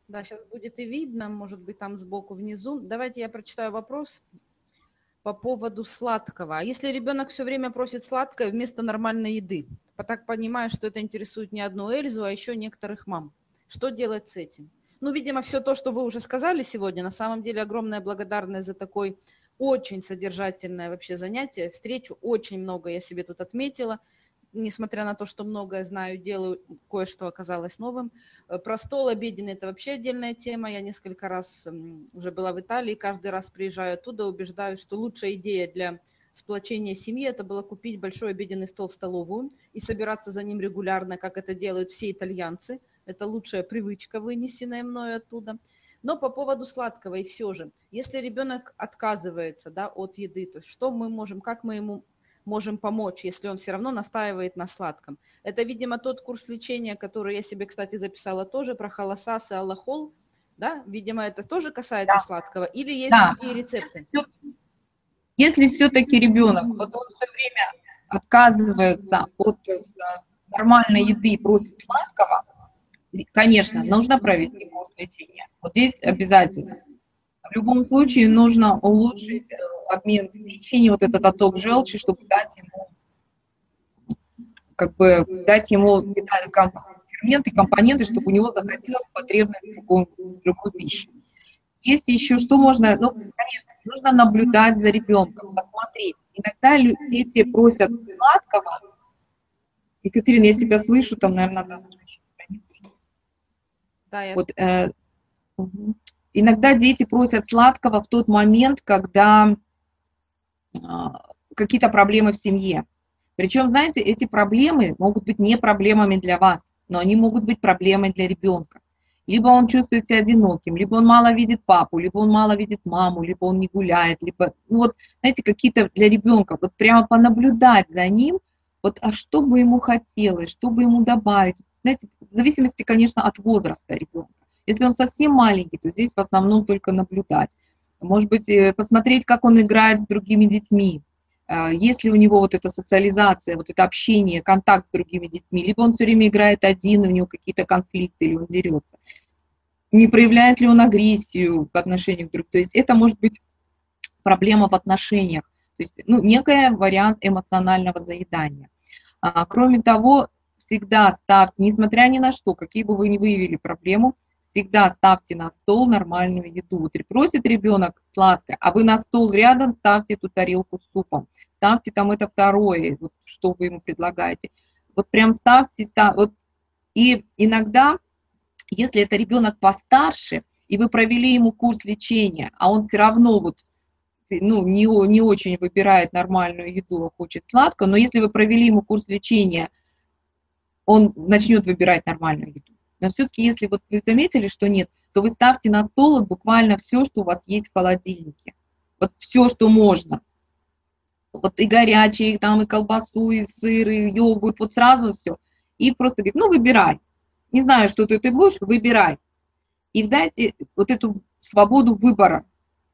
Да, сейчас будет и видно, может быть, там сбоку внизу. Давайте я прочитаю вопрос по поводу сладкого. А если ребенок все время просит сладкое вместо нормальной еды? Так понимаю, что это интересует не одну Эльзу, а еще некоторых мам. Что делать с этим? Ну, видимо, все то, что вы уже сказали сегодня, на самом деле огромная благодарность за такой очень содержательное вообще занятие, встречу, очень много я себе тут отметила несмотря на то, что многое знаю, делаю, кое-что оказалось новым. Э, про стол обеденный – это вообще отдельная тема. Я несколько раз уже была в Италии, каждый раз приезжаю оттуда, убеждаюсь, что лучшая идея для сплочения семьи – это было купить большой обеденный стол в столовую и собираться за ним регулярно, как это делают все итальянцы. Это лучшая привычка, вынесенная мною оттуда. Но по поводу сладкого и все же, если ребенок отказывается да, от еды, то что мы можем, как мы ему можем помочь, если он все равно настаивает на сладком. Это, видимо, тот курс лечения, который я себе, кстати, записала тоже про холосас и аллахол. Да, видимо, это тоже касается да. сладкого. Или есть да. другие рецепты? Если все-таки ребенок, вот он все время отказывается от э, нормальной еды и просит сладкого, конечно, нужно провести курс лечения. Вот здесь обязательно. В любом случае нужно улучшить э, обмен печени, вот этот отток желчи, чтобы дать ему, как бы, дать ему ферменты, компоненты, чтобы у него захотелось потребность в другой, в другой пище. Есть еще, что можно, ну, конечно, нужно наблюдать за ребенком, посмотреть. Иногда дети просят сладкого. Екатерина, я себя слышу, там, наверное, надо отключить страницу. Да, я... Вот, э, иногда дети просят сладкого в тот момент, когда а, какие-то проблемы в семье. Причем, знаете, эти проблемы могут быть не проблемами для вас, но они могут быть проблемой для ребенка. Либо он чувствует себя одиноким, либо он мало видит папу, либо он мало видит маму, либо он не гуляет, либо, ну вот, знаете, какие-то для ребенка, вот прямо понаблюдать за ним, вот, а что бы ему хотелось, что бы ему добавить, знаете, в зависимости, конечно, от возраста ребенка. Если он совсем маленький, то здесь в основном только наблюдать может быть, э, посмотреть, как он играет с другими детьми, э, есть ли у него вот эта социализация, вот это общение, контакт с другими детьми, либо он все время играет один, у него какие-то конфликты, или он дерется. Не проявляет ли он агрессию по отношению к другу. То есть это может быть проблема в отношениях, то есть ну, некая вариант эмоционального заедания. А, кроме того, всегда ставьте, несмотря ни на что, какие бы вы ни выявили проблему, всегда ставьте на стол нормальную еду. Вот просит ребенок сладкое, а вы на стол рядом ставьте эту тарелку с супом. Ставьте там это второе, вот, что вы ему предлагаете. Вот прям ставьте, став, вот. И иногда, если это ребенок постарше, и вы провели ему курс лечения, а он все равно вот ну, не, не очень выбирает нормальную еду, а хочет сладко, но если вы провели ему курс лечения, он начнет выбирать нормальную еду. Но все-таки, если вот вы заметили, что нет, то вы ставьте на стол буквально все, что у вас есть в холодильнике. Вот все, что можно. Вот и горячие, и там и колбасу, и сыр, и йогурт, вот сразу все. И просто говорит, ну выбирай. Не знаю, что ты, ты будешь, выбирай. И дайте вот эту свободу выбора.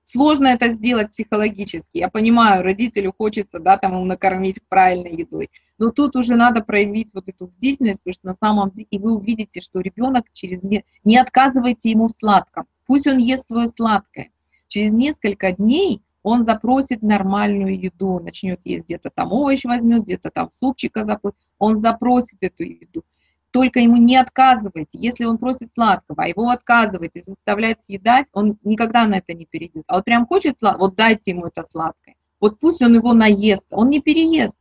Сложно это сделать психологически. Я понимаю, родителю хочется, да, там накормить правильной едой. Но тут уже надо проявить вот эту бдительность, потому что на самом деле, и вы увидите, что ребенок через... Не отказывайте ему в сладком. Пусть он ест свое сладкое. Через несколько дней он запросит нормальную еду, начнет есть где-то там овощ возьмет, где-то там супчика запросит, он запросит эту еду. Только ему не отказывайте. Если он просит сладкого, а его отказываете, заставлять съедать, он никогда на это не перейдет. А вот прям хочет сладкого, вот дайте ему это сладкое. Вот пусть он его наест, он не переест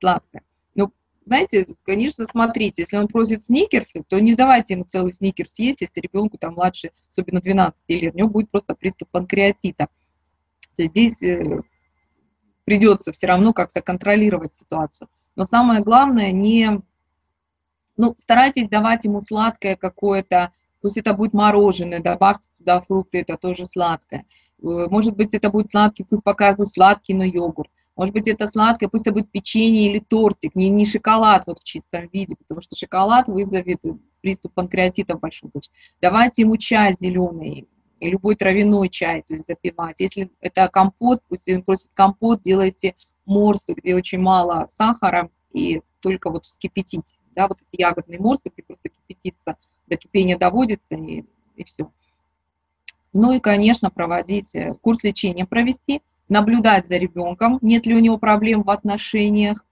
сладкое. Ну, знаете, конечно, смотрите, если он просит сникерсы, то не давайте ему целый сникерс есть, если ребенку там младше, особенно 12 лет, у него будет просто приступ панкреатита. То есть здесь э, придется все равно как-то контролировать ситуацию. Но самое главное, не, ну, старайтесь давать ему сладкое какое-то, пусть это будет мороженое, добавьте туда фрукты, это тоже сладкое. Э, может быть, это будет сладкий, пусть пока будет сладкий, но йогурт Может быть, это сладкое, пусть это будет печенье или тортик, не, не шоколад вот в чистом виде, потому что шоколад вызовет приступ панкреатита большой. То есть давайте ему чай зеленый, любой травяной чай, то есть запивать. Если это компот, пусть он просит компот, делайте морсы, где очень мало сахара и только вот вскипятить, да, вот эти ягодные морсы, где просто кипятится, до кипения доводится и, и все. Ну и, конечно, проводить э, курс лечения провести, наблюдать за ребенком, нет ли у него проблем в отношениях.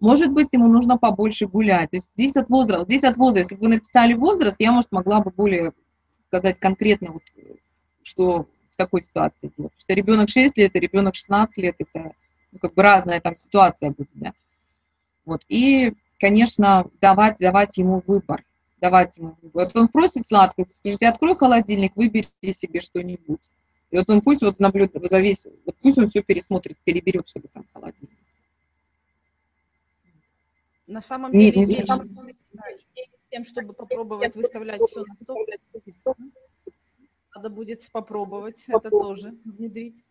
Может быть, ему нужно побольше гулять. То есть здесь от возраста, здесь от возраста. Если бы вы написали возраст, я, может, могла бы более сказать конкретно, вот, что в такой ситуации делать. Потому что ребенок 6 лет и ребенок 16 лет, это ну, как бы разная там ситуация будет, да. Вот. И, конечно, давать, давать ему выбор. Давать ему выбор. Вот он просит сладкое, скажите, открой холодильник, выбери себе что-нибудь. И вот он пусть вот наблюдает за весь, вот пусть он все пересмотрит, переберет, чтобы там холодильник. На самом деле, не, идея, да, тем, чтобы попробовать выставлять все на стол, надо будет попробовать это тоже внедрить.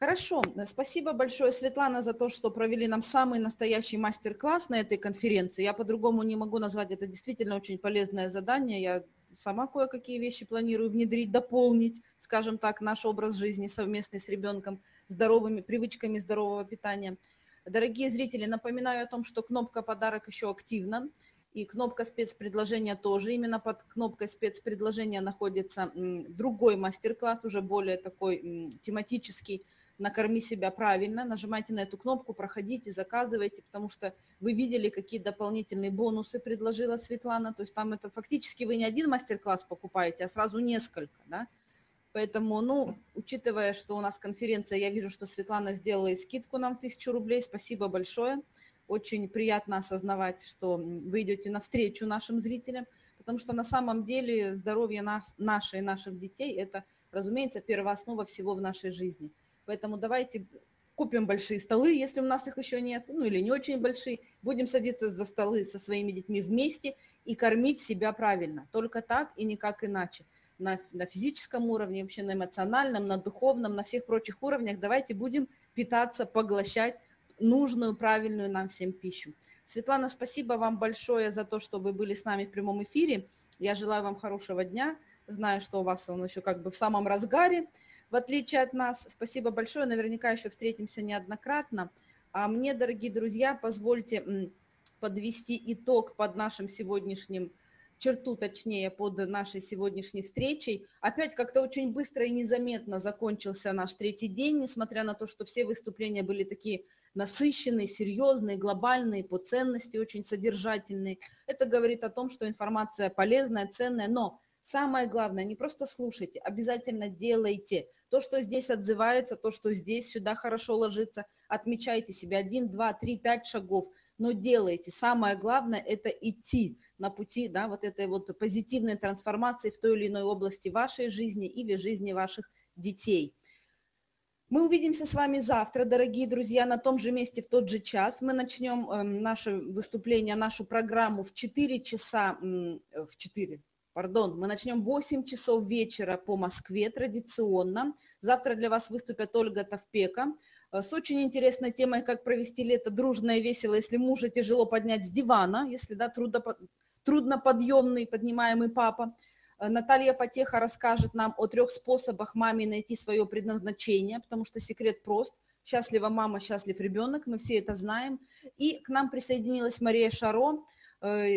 Хорошо, спасибо большое, Светлана, за то, что провели нам самый настоящий мастер-класс на этой конференции. Я по-другому не могу назвать, это действительно очень полезное задание. Я сама кое-какие вещи планирую внедрить, дополнить, скажем так, наш образ жизни совместный с ребенком, здоровыми привычками здорового питания. Дорогие зрители, напоминаю о том, что кнопка «Подарок» еще активна, и кнопка спецпредложения тоже. Именно под кнопкой спецпредложения находится другой мастер-класс, уже более такой тематический, накорми себя правильно, нажимайте на эту кнопку, проходите, заказывайте, потому что вы видели, какие дополнительные бонусы предложила Светлана, то есть там это фактически вы не один мастер-класс покупаете, а сразу несколько, да, Поэтому, ну, учитывая, что у нас конференция, я вижу, что Светлана сделала и скидку нам тысячу рублей. Спасибо большое. Очень приятно осознавать, что вы идете навстречу нашим зрителям, потому что на самом деле здоровье нас, наше и наших детей – это, разумеется, первооснова всего в нашей жизни – Поэтому давайте купим большие столы, если у нас их еще нет, ну или не очень большие, будем садиться за столы со своими детьми вместе и кормить себя правильно. Только так и никак иначе. На, на физическом уровне, вообще на эмоциональном, на духовном, на всех прочих уровнях давайте будем питаться, поглощать нужную, правильную нам всем пищу. Светлана, спасибо вам большое за то, что вы были с нами в прямом эфире. Я желаю вам хорошего дня. Знаю, что у вас он еще как бы в самом разгаре в отличие от нас. Спасибо большое, наверняка еще встретимся неоднократно. А мне, дорогие друзья, позвольте подвести итог под нашим сегодняшним черту, точнее, под нашей сегодняшней встречей. Опять как-то очень быстро и незаметно закончился наш третий день, несмотря на то, что все выступления были такие насыщенные, серьезные, глобальные, по ценности очень содержательные. Это говорит о том, что информация полезная, ценная, но самое главное, не просто слушайте, обязательно делайте – то, что здесь отзывается, то, что здесь сюда хорошо ложится, отмечайте себе один, два, три, пять шагов, но делайте. Самое главное – это идти на пути да, вот этой вот позитивной трансформации в той или иной области вашей жизни или жизни ваших детей. Мы увидимся с вами завтра, дорогие друзья, на том же месте в тот же час. Мы начнем э, наше выступление, нашу программу в 4 часа, в 4, пардон, мы начнем в 8 часов вечера по Москве традиционно. Завтра для вас выступят Ольга Тавпека э, с очень интересной темой, как провести лето дружно и весело, если мужа тяжело поднять с дивана, если да, трудно, трудноподъемный, поднимаемый папа. Э, Наталья Потеха расскажет нам о трех способах маме найти свое предназначение, потому что секрет прост. Счастлива мама, счастлив ребенок, мы все это знаем. И к нам присоединилась Мария Шаро,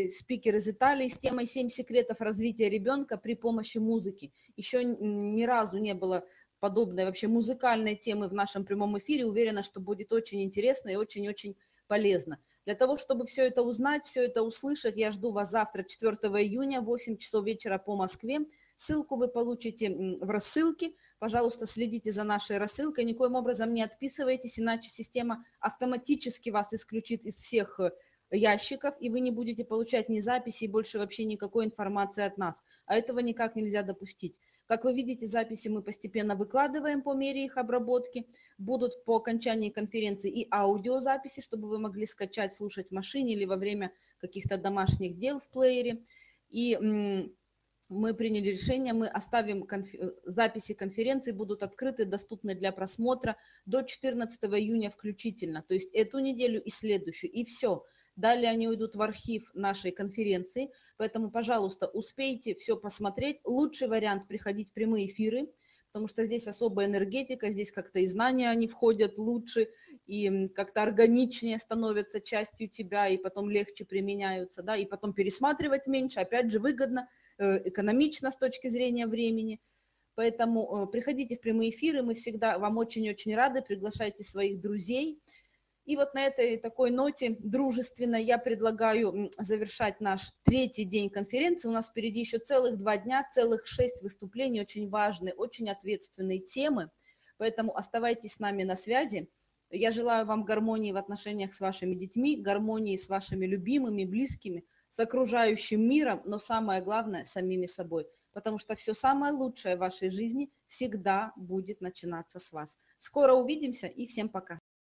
спикер из Италии с темой «7 секретов развития ребенка при помощи музыки». Еще ни разу не было подобной вообще музыкальной темы в нашем прямом эфире. Уверена, что будет очень интересно и очень-очень полезно. Для того, чтобы все это узнать, все это услышать, я жду вас завтра, 4 июня, 8 часов вечера по Москве. Ссылку вы получите в рассылке. Пожалуйста, следите за нашей рассылкой. Никоим образом не отписывайтесь, иначе система автоматически вас исключит из всех э, ящиков, и вы не будете получать ни записи, больше вообще никакой информации от нас. А этого никак нельзя допустить. Как вы видите, записи мы постепенно выкладываем по мере их обработки. Будут по окончании конференции и аудиозаписи, чтобы вы могли скачать, слушать в машине или во время каких-то домашних дел в плеере. И мы приняли решение, мы оставим конф... записи конференции, будут открыты, доступны для просмотра до 14 июня включительно, то есть эту неделю и следующую, и все. Далее они уйдут в архив нашей конференции, поэтому, пожалуйста, успейте все посмотреть. Лучший вариант приходить в прямые эфиры, потому что здесь особая энергетика, здесь как-то и знания они входят лучше, и как-то органичнее становятся частью тебя, и потом легче применяются, да, и потом пересматривать меньше, опять же, выгодно, э, экономично с точки зрения времени. Поэтому э, приходите в прямые эфиры, мы всегда вам очень-очень рады, приглашайте своих друзей, и вот на этой такой ноте дружественной я предлагаю завершать наш третий день конференции. У нас впереди еще целых два дня, целых шесть выступлений, очень важные, очень ответственные темы. Поэтому оставайтесь с нами на связи. Я желаю вам гармонии в отношениях с вашими детьми, гармонии с вашими любимыми, близкими, с окружающим миром, но самое главное – самими собой. Потому что все самое лучшее в вашей жизни всегда будет начинаться с вас. Скоро увидимся и всем пока.